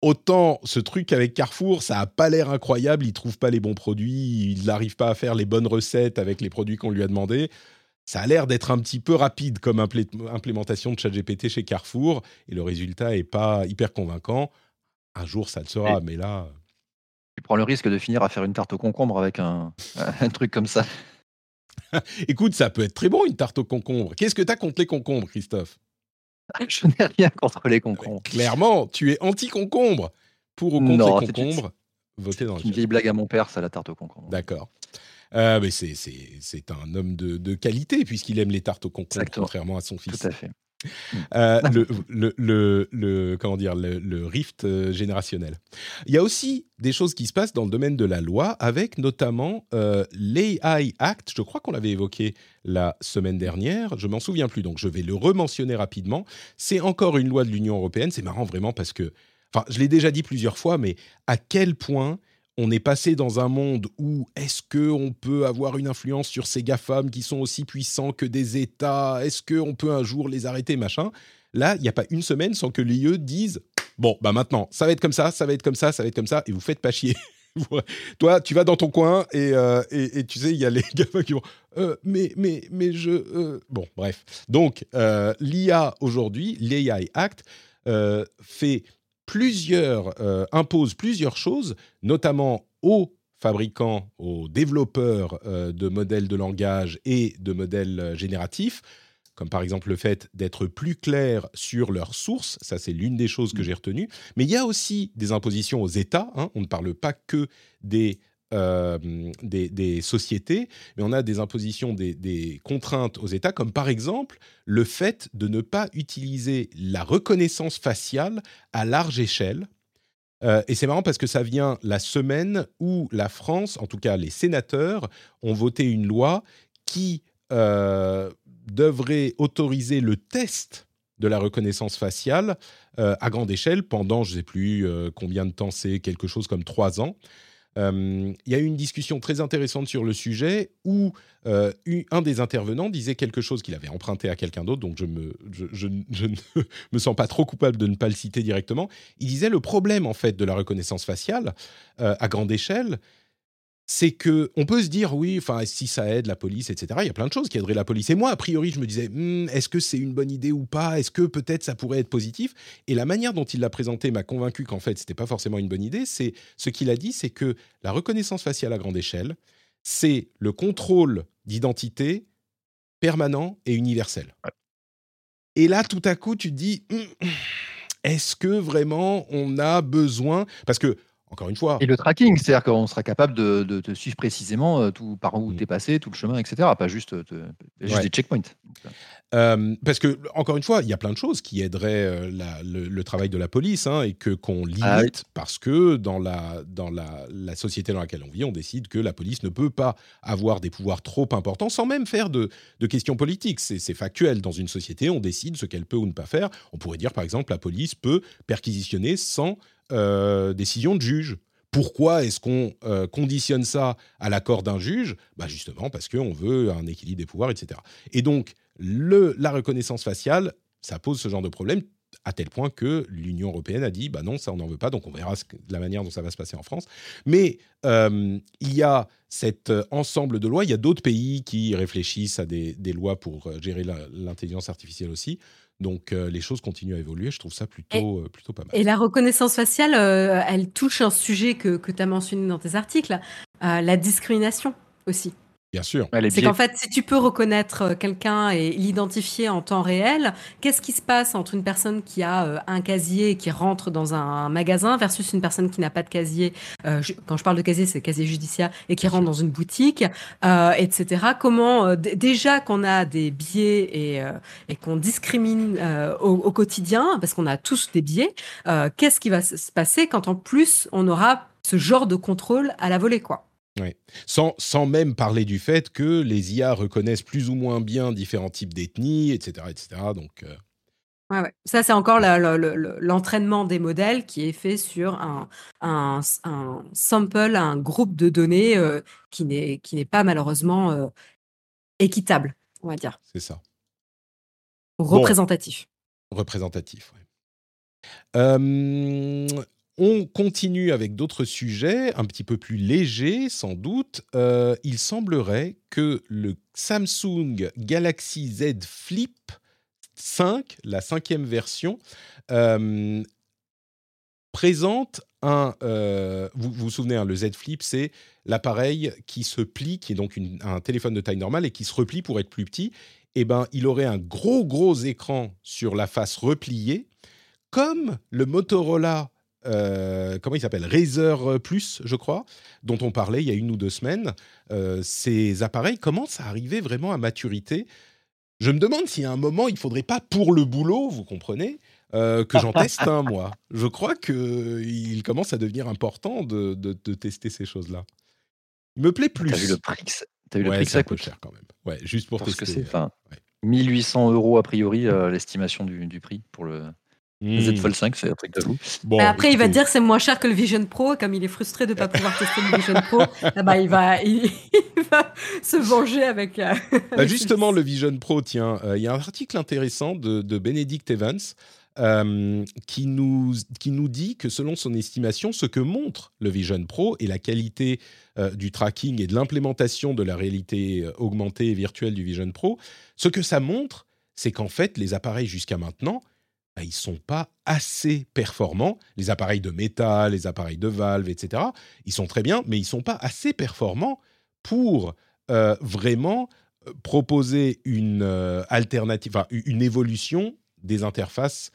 Speaker 1: autant ce truc avec Carrefour, ça a pas l'air incroyable, il trouve pas les bons produits, il n'arrive pas à faire les bonnes recettes avec les produits qu'on lui a demandé. Ça a l'air d'être un petit peu rapide comme implé- implémentation de ChatGPT chez Carrefour, et le résultat est pas hyper convaincant. Un jour, ça le sera, mais là,
Speaker 3: Tu prends le risque de finir à faire une tarte au concombre avec un, un truc comme ça.
Speaker 1: écoute, ça peut être très bon une tarte au concombre. Qu'est-ce que tu as contre les concombres, Christophe?
Speaker 3: Je n'ai rien contre les concombres.
Speaker 1: Clairement, tu es anti-concombre. Pour ou contre
Speaker 3: Non,
Speaker 1: les
Speaker 3: c'est-
Speaker 1: concombre, votez dans le
Speaker 3: une vieille blague à mon père, ça, la tarte au concombre.
Speaker 1: D'accord. Euh, mais c'est, c'est, c'est un homme de, de qualité puisqu'il aime les tartes au concombre,
Speaker 3: Exactement.
Speaker 1: contrairement à son fils.
Speaker 3: Tout à fait.
Speaker 1: Euh, le, le, le, comment dire, le rift euh, générationnel. Il y a aussi des choses qui se passent dans le domaine de la loi, avec notamment euh, l'AI Act. Je crois qu'on l'avait évoqué la semaine dernière. Je m'en souviens plus, donc je vais le rementionner rapidement. C'est encore une loi de l'Union européenne. C'est marrant vraiment parce que, enfin, je l'ai déjà dit plusieurs fois, mais à quel point on est passé dans un monde où est-ce que on peut avoir une influence sur ces GAFAM qui sont aussi puissants que des États? Est-ce qu'on peut un jour les arrêter, machin? Là, il n'y a pas une semaine sans que l'IE dise bon, bah maintenant, ça va être comme ça, ça va être comme ça, ça va être comme ça, et vous faites pas chier. Toi, tu vas dans ton coin et, euh, tu sais, il y a les gamins qui vont Euh, mais, mais, mais je. euh, Bon, bref. Donc, l'IA aujourd'hui, l'AI Act, fait plusieurs, euh, impose plusieurs choses, notamment aux fabricants, aux développeurs euh, de modèles de langage et de modèles euh, génératifs, comme par exemple le fait d'être plus clair sur leurs sources, ça c'est l'une des choses que j'ai retenues, mais il y a aussi des impositions aux États, hein. on ne parle pas que des, euh, des, sociétés, mais on a des impositions, des, contraintes aux États, comme par exemple le fait de ne pas utiliser la reconnaissance faciale à large échelle. Euh, et c'est marrant parce que ça vient la semaine où la France, en tout cas les sénateurs, ont voté une loi qui euh, devrait autoriser le test de la reconnaissance faciale à grande échelle pendant, je ne sais plus combien de temps c'est, quelque chose comme trois ans. Il y a eu une discussion très intéressante sur le sujet où un des intervenants disait quelque chose qu'il avait emprunté à quelqu'un d'autre, donc je, me, je, ne me sens pas trop coupable de ne pas le citer directement. Il disait le problème en fait de la reconnaissance faciale à grande échelle, c'est que on peut se dire oui, enfin si ça aide la police, etc. Il y a plein de choses qui aideraient la police. Et moi, a priori, je me disais, hmm, est-ce que c'est une bonne idée ou pas? Est-ce que peut-être ça pourrait être positif? Et la manière dont il l'a présenté m'a convaincu qu'en fait, c'était pas forcément une bonne idée. C'est ce qu'il a dit, c'est que la reconnaissance faciale à grande échelle, c'est le contrôle d'identité permanent et universel. Et là, tout à coup, tu te dis, hmm, est-ce que vraiment on a besoin? Parce que encore une fois.
Speaker 3: Et le tracking, c'est-à-dire qu'on sera capable de, te suivre précisément euh, tout, par où mm. tu es passé, tout le chemin, etc. Pas juste, euh, juste des checkpoints.
Speaker 1: Euh, parce que, encore une fois, il y a plein de choses qui aideraient le, travail de la police hein, et que qu'on ah limite parce que dans, la, dans la, la, société dans laquelle on vit, on décide que la police ne peut pas avoir des pouvoirs trop importants sans même faire de, de questions politiques. C'est factuel. Dans une société, on décide ce qu'elle peut ou ne pas faire. On pourrait dire, par exemple, la police peut perquisitionner sans euh, décision de juge. Pourquoi est-ce qu'on euh, conditionne ça à l'accord d'un juge? Bah Justement parce qu'on veut un équilibre des pouvoirs, etc. Et donc, la reconnaissance faciale, ça pose ce genre de problème à tel point que l'Union européenne a dit bah non ça on n'en veut pas donc on verra la manière dont ça va se passer en France mais euh, il y a cet ensemble de lois il y a d'autres pays qui réfléchissent à des lois pour gérer l'intelligence artificielle aussi donc euh, les choses continuent à évoluer, je trouve ça plutôt, euh, plutôt pas mal.
Speaker 2: Et la reconnaissance faciale, euh, elle touche un sujet que, que tu as mentionné dans tes articles, la discrimination aussi.
Speaker 1: Bien sûr.
Speaker 2: C'est qu'en fait, si tu peux reconnaître euh, quelqu'un et l'identifier en temps réel, qu'est-ce qui se passe entre une personne qui a euh, un casier et qui rentre dans un magasin versus une personne qui n'a pas de casier euh, Quand je parle de casier, c'est casier judiciaire et qui rentre dans une boutique, etc. Comment déjà qu'on a des biais et, et qu'on discrimine au, au, quotidien parce qu'on a tous des biais, qu'est-ce qui va se passer quand en plus on aura ce genre de contrôle à la volée, quoi?
Speaker 1: Sans, sans, même parler du fait que les IA reconnaissent plus ou moins bien différents types d'ethnies, etc., etc. Donc, euh,
Speaker 2: ouais, ouais. ça c'est encore l'entraînement des modèles qui est fait sur un, un, un sample, un groupe de données euh, qui n'est qui n'est pas malheureusement euh, équitable, on va dire.
Speaker 1: C'est ça.
Speaker 2: Représentatif.
Speaker 1: représentatif. oui. On continue avec d'autres sujets un petit peu plus légers, sans doute. Euh, il semblerait que le Samsung Galaxy Z Flip 5, la cinquième version, euh, présente un. Euh, vous, vous souvenez, hein, le Z Flip, c'est l'appareil qui se plie, qui est donc un téléphone de taille normale et qui se replie pour être plus petit. Eh ben, il aurait un gros gros écran sur la face repliée, comme le Motorola euh, comment il s'appelle Razer Plus, je crois, dont on parlait il y a une ou deux semaines. Euh, ces appareils commencent à arriver vraiment à maturité. Je me demande si à un moment, il ne faudrait pas, pour le boulot, vous comprenez, euh, que j'en teste un, moi. Je crois qu'il commence à devenir important de, tester ces choses-là. Il me plaît plus.
Speaker 3: T'as vu le prix T'as vu le prix ça
Speaker 1: coûte cher quand même. Ouais, juste pour
Speaker 3: Parce
Speaker 1: tester.
Speaker 3: que c'est 1800 euros a priori l'estimation du, prix pour le, le Z Fold 5, c'est un truc de fou.
Speaker 2: Bon, après, il va dire c'est moins cher que le Vision Pro. Comme il est frustré de ne pas pouvoir tester le Vision Pro, eh ben, il, va, il, va se venger avec. Euh,
Speaker 1: bah, justement, le Vision Pro, tiens, euh, il y a un article intéressant de, de Benedict Evans euh, qui, nous, qui nous dit que selon son estimation, ce que montre le Vision Pro et la qualité du tracking et de l'implémentation de la réalité augmentée et virtuelle du Vision Pro, ce que ça montre, c'est qu'en fait, les appareils jusqu'à maintenant, bah, ils sont pas assez performants. Les appareils de métal, les appareils de valve, etc., ils sont très bien, mais ils sont pas assez performants pour euh, vraiment euh, proposer une euh, alternative, une évolution des interfaces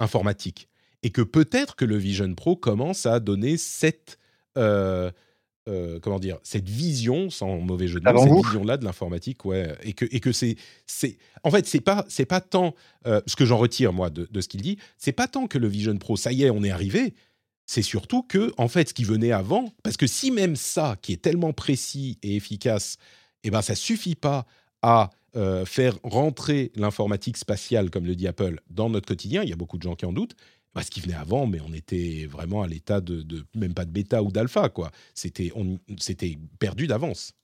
Speaker 1: informatiques. Et que peut-être que le Vision Pro commence à donner cette comment dire, cette vision, sans mauvais jeu de mots, cette vision-là de l'informatique, ouais, et que, et que c'est, c'est, en fait, c'est pas, c'est pas tant, euh, ce que j'en retire moi de, ce qu'il dit, c'est pas tant que le Vision Pro, ça y est, on est arrivé, c'est surtout que, en fait, ce qui venait avant, parce que si même ça, qui est tellement précis et efficace, eh ben, ça suffit pas à euh, faire rentrer l'informatique spatiale, comme le dit Apple, dans notre quotidien, il y a beaucoup de gens qui en doutent, ce qui venait avant, mais on était vraiment à l'état de, même pas de bêta ou d'alpha, quoi. C'était, on, c'était perdu d'avance.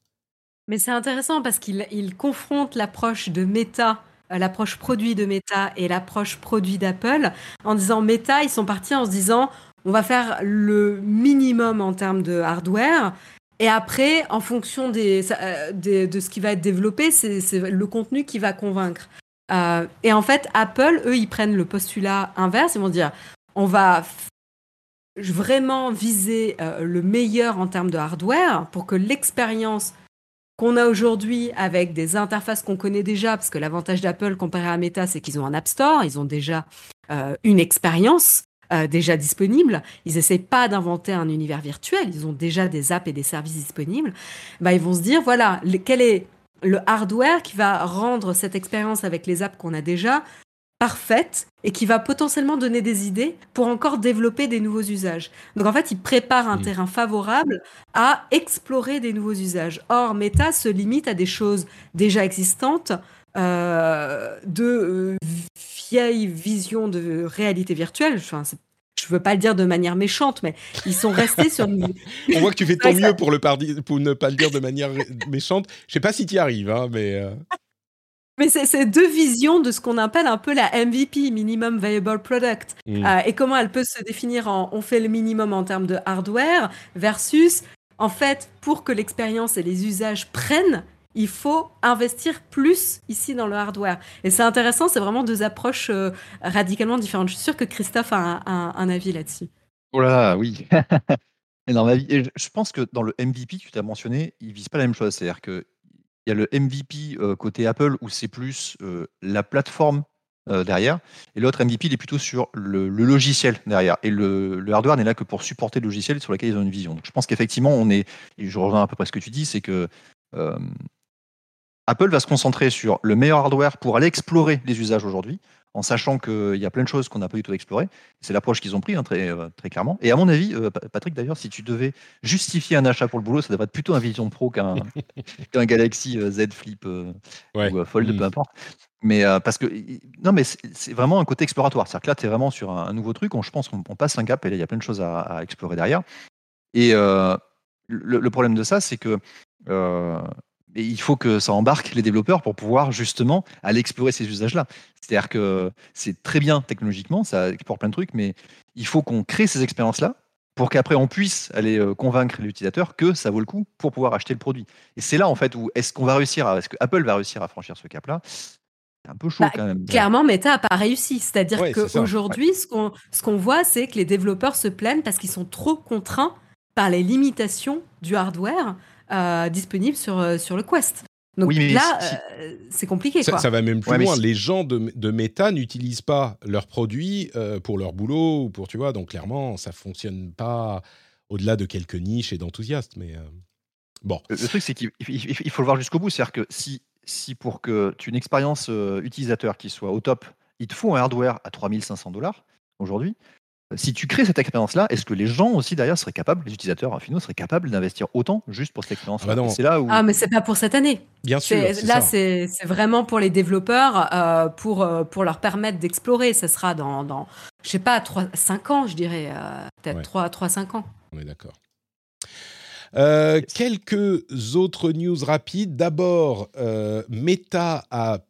Speaker 2: Mais c'est intéressant parce qu'il il confronte l'approche de Meta, euh, l'approche produit de Meta et l'approche produit d'Apple, en disant Meta, ils sont partis en se disant on va faire le minimum en termes de hardware. Et après, en fonction des, euh, de ce qui va être développé, c'est le contenu qui va convaincre. Euh, et en fait, Apple, eux, ils prennent le postulat inverse. Ils vont dire, on va vraiment viser euh, le meilleur en termes de hardware pour que l'expérience qu'on a aujourd'hui avec des interfaces qu'on connaît déjà, parce que l'avantage d'Apple comparé à Meta, c'est qu'ils ont un App Store, ils ont déjà euh, une expérience déjà disponible. Ils n'essaient pas d'inventer un univers virtuel, ils ont déjà des apps et des services disponibles. Bah, ils vont se dire, voilà, quel est le hardware qui va rendre cette expérience avec les apps qu'on a déjà parfaite et qui va potentiellement donner des idées pour encore développer des nouveaux usages. Donc en fait, il prépare un mm. terrain favorable à explorer des nouveaux usages. Or, Meta se limite à des choses déjà existantes, euh, de euh, vieilles visions de réalité virtuelle. Enfin, c'est je veux pas le dire de manière méchante, mais ils sont restés sur.
Speaker 1: On voit que tu fais ton mieux pour, le pour ne pas le dire de manière méchante. Je sais pas si tu y arrives, hein, mais. Euh.
Speaker 2: Mais c'est deux visions de ce qu'on appelle un peu la MVP, Minimum Viable Product, mm. euh, et comment elle peut se définir en on fait le minimum en termes de hardware versus en fait pour que l'expérience et les usages prennent, il faut investir plus ici dans le hardware. Et c'est intéressant, c'est vraiment deux approches euh, radicalement différentes. Je suis sûre que Christophe a un, avis là-dessus.
Speaker 3: Oh là, oui. et dans je pense que dans le MVP, tu t'as mentionné, il vise pas la même chose. C'est-à-dire qu'il y a le MVP euh, côté Apple où c'est plus euh, la plateforme derrière, et l'autre MVP, il est plutôt sur le, logiciel derrière. Et le, hardware n'est là que pour supporter le logiciel sur lequel ils ont une vision. Donc je pense qu'effectivement, on est, et je reviens à peu près ce que tu dis, c'est que Apple va se concentrer sur le meilleur hardware pour aller explorer les usages aujourd'hui, en sachant qu'il y a plein de choses qu'on n'a pas du tout explorées. C'est l'approche qu'ils ont pris, hein, très, euh, très clairement. Et à mon avis, euh, Patrick, d'ailleurs, si tu devais justifier un achat pour le boulot, ça devrait être plutôt un Vision Pro qu'un Galaxy euh, Z Flip ou Fold, peu mm. importe. Mais parce que, non, mais c'est vraiment un côté exploratoire. C'est-à-dire que là, tu es vraiment sur un, nouveau truc. je pense qu'on passe un cap et là, il y a plein de choses à, explorer derrière. Et le, le, problème de ça, c'est que et il faut que ça embarque les développeurs pour pouvoir justement aller explorer ces usages-là. C'est-à-dire que c'est très bien technologiquement, ça exporte plein de trucs, mais il faut qu'on crée ces expériences-là pour qu'après on puisse aller euh, convaincre l'utilisateur que ça vaut le coup pour pouvoir acheter le produit. Et c'est là en fait où est-ce qu'on va réussir, à, est-ce que Apple va réussir à franchir ce cap-là? C'est un peu chaud bah, quand même.
Speaker 2: Clairement, Meta n'a pas réussi. C'est-à-dire qu'aujourd'hui, ce qu'on ce qu'on voit, c'est que les développeurs se plaignent parce qu'ils sont trop contraints par les limitations du hardware euh, disponible sur, euh, sur le Quest. Donc là, euh, c'est compliqué.
Speaker 1: Ça, ça, va même plus loin. Les gens de, de Meta n'utilisent pas leurs produits pour leur boulot ou pour, tu vois, donc clairement, ça fonctionne pas au-delà de quelques niches et d'enthousiastes. Mais bon.
Speaker 3: Le, truc, c'est qu'il faut le voir jusqu'au bout. C'est-à-dire que si, si pour que tu aies une expérience utilisateur qui soit au top, il te faut un hardware à 3500 dollars aujourd'hui, si tu crées cette expérience-là, est-ce que les gens aussi derrière seraient capables, les utilisateurs finaux seraient capables d'investir autant juste pour cette expérience
Speaker 1: ah bah
Speaker 2: C'est là où ah mais c'est pas pour cette année.
Speaker 1: Bien sûr.
Speaker 2: Là c'est vraiment pour les développeurs euh, pour euh, pour leur permettre d'explorer. Ça sera dans dans je sais pas 3 5 ans je dirais euh, peut-être 3 3 5 ans.
Speaker 1: On est d'accord. quelques autres news rapides. D'abord, Meta a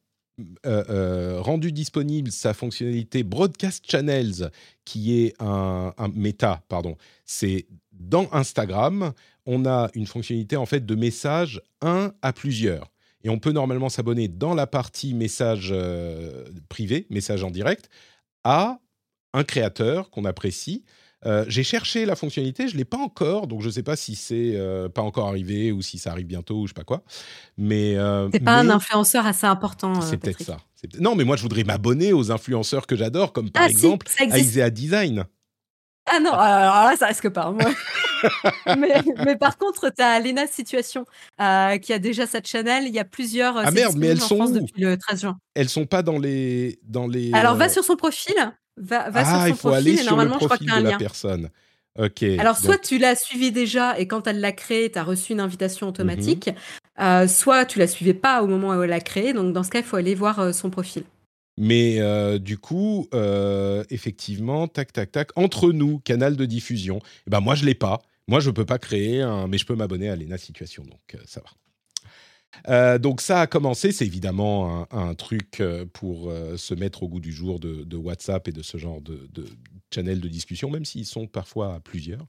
Speaker 1: euh, euh, rendu disponible sa fonctionnalité Broadcast Channels, qui est un, méta, pardon. C'est dans Instagram, on a une fonctionnalité en fait de message un à plusieurs. Et on peut normalement s'abonner dans la partie message euh, privé, message en direct, à un créateur qu'on apprécie euh, j'ai cherché la fonctionnalité, je l'ai pas encore, donc je ne sais pas si c'est euh, pas encore arrivé ou si ça arrive bientôt ou je sais pas quoi. Mais
Speaker 2: euh, c'est pas un influenceur assez important.
Speaker 1: c'est peut-être ça. Non, mais moi je voudrais m'abonner aux influenceurs que j'adore, comme par ah, exemple Isaiah Design.
Speaker 2: Ah non, alors là, ça risque pas. Moi. mais, par contre, tu as Lena Situation qui a déjà cette channel. Il y a plusieurs.
Speaker 1: Ah merde, mais elles sont
Speaker 2: depuis le 13 juin.
Speaker 1: Elles sont pas dans les dans les.
Speaker 2: Alors va sur son profil. Va, va ah, sur son il faut profil aller et normalement,
Speaker 1: sur le profil
Speaker 2: je crois
Speaker 1: de
Speaker 2: y a
Speaker 1: un la personne. Ok.
Speaker 2: Alors, soit tu l'as suivi déjà et quand elle l'a créé, tu as reçu une invitation automatique, mhm. euh, soit tu la suivais pas au moment où elle l'a créé. Donc, dans ce cas, il faut aller voir euh, son profil.
Speaker 1: Mais euh, du coup, effectivement, tac, tac, tac, entre nous, canal de diffusion, eh ben moi, je l'ai pas. Moi, je peux pas créer un, mais je peux m'abonner à l'ENA Situation, donc ça va. Euh, donc ça a commencé, c'est évidemment un, truc euh, pour euh, se mettre au goût du jour de, WhatsApp et de ce genre de, de channels de discussion, même s'ils sont parfois à plusieurs.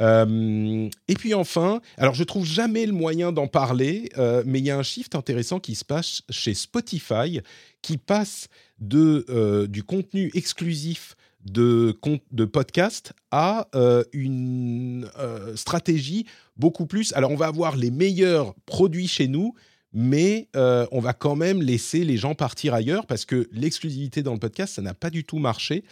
Speaker 1: Et puis enfin, alors je trouve jamais le moyen d'en parler, mais il y a un shift intéressant qui se passe chez Spotify, qui passe de du contenu exclusif de, de podcast à une stratégie beaucoup plus. Alors, on va avoir les meilleurs produits chez nous, mais euh, on va quand même laisser les gens partir ailleurs parce que l'exclusivité dans le podcast, ça n'a pas du tout marché.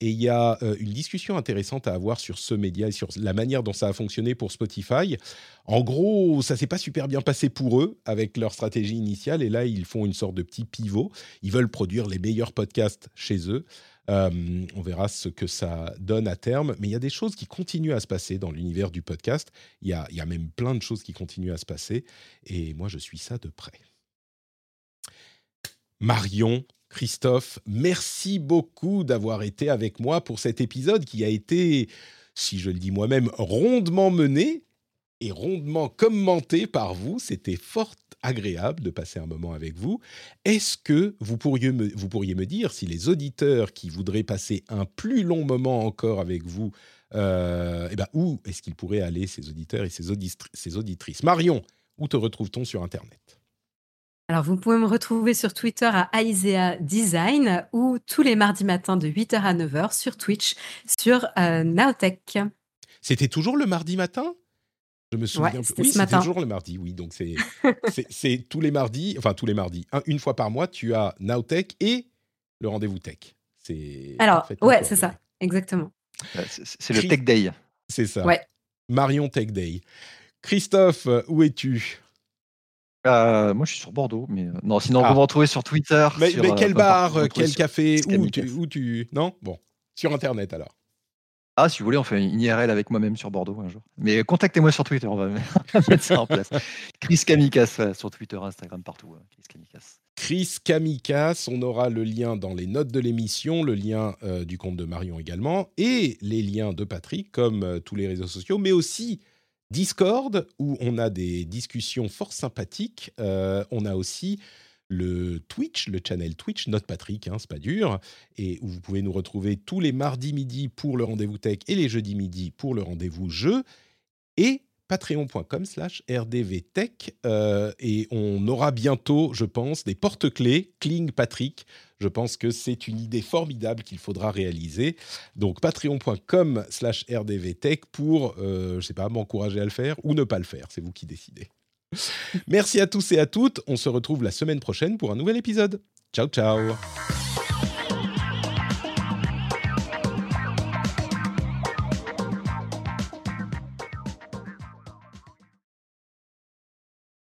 Speaker 1: Et il y a euh, une discussion intéressante à avoir sur ce média et sur la manière dont ça a fonctionné pour Spotify. En gros, ça s'est pas super bien passé pour eux avec leur stratégie initiale. Et là, ils font une sorte de petit pivot. Ils veulent produire les meilleurs podcasts chez eux. Euh, on verra ce que ça donne à terme. Mais il y a des choses qui continuent à se passer dans l'univers du podcast. Il y a, il y a même plein de choses qui continuent à se passer. Et moi, je suis ça de près. Marion, Christophe, merci beaucoup d'avoir été avec moi pour cet épisode qui a été, si je le dis moi-même, rondement mené et rondement commenté par vous. C'était fort agréable de passer un moment avec vous. Est-ce que vous pourriez, me, vous pourriez me dire si les auditeurs qui voudraient passer un plus long moment encore avec vous, euh, eh ben, où est-ce qu'ils pourraient aller, ces auditeurs et ces, auditrices? Marion, où te retrouve-t-on sur Internet?
Speaker 2: Alors, vous pouvez me retrouver sur Twitter à Aisea Design ou tous les mardis matins de 8h à 9h sur Twitch sur euh, Nowtech.
Speaker 1: C'était toujours le mardi matin? Je me souviens
Speaker 2: Ouais,
Speaker 1: plus. Oui,
Speaker 2: ce
Speaker 1: c'était
Speaker 2: matin.
Speaker 1: toujours le mardi, oui. Donc c'est c'est- c'est tous les mardis, enfin tous les mardis, un- une fois par mois, tu as Nowtech et le rendez-vous tech. C'est
Speaker 2: Alors, ouais, c'est ça, exactement.
Speaker 3: Euh, C'est c'est le Tech Day.
Speaker 1: C'est ça.
Speaker 2: Ouais.
Speaker 1: Marion Tech Day. Christophe, où es-tu?
Speaker 3: Euh, moi, je suis sur Bordeaux, mais euh, non. Sinon,
Speaker 1: Ah.
Speaker 3: vous me retrouvez sur Twitter.
Speaker 1: mais,
Speaker 3: sur,
Speaker 1: mais quel bar, quel café où tu, où tu... Non? Bon. Sur Internet alors.
Speaker 3: Ah, si vous voulez, on fait une IRL avec moi-même sur Bordeaux un jour. Mais contactez-moi sur Twitter, on va mettre ça en place. Chris Kamikas sur Twitter, Instagram, partout. ouais, Chris Kamikas.
Speaker 1: Chris Kamikas, on aura le lien dans les notes de l'émission, le lien euh, du compte de Marion également, et les liens de Patrick, comme euh, tous les réseaux sociaux, mais aussi Discord, où on a des discussions fort sympathiques. Euh, on a aussi le Twitch, le channel Twitch, Note Patrick, hein, c'est pas dur, et où vous pouvez nous retrouver tous les mardis midi pour le rendez-vous tech et les jeudis midi pour le rendez-vous jeu, et patreon.com slash rdvtech euh, et on aura bientôt, je pense, des porte-clés Kling Patrick. Je pense que c'est une idée formidable qu'il faudra réaliser. Donc patreon.com slash rdvtech pour, euh, je sais pas, m'encourager à le faire ou ne pas le faire. C'est vous qui décidez. Merci à tous et à toutes. On se retrouve la semaine prochaine pour un nouvel épisode. Ciao, ciao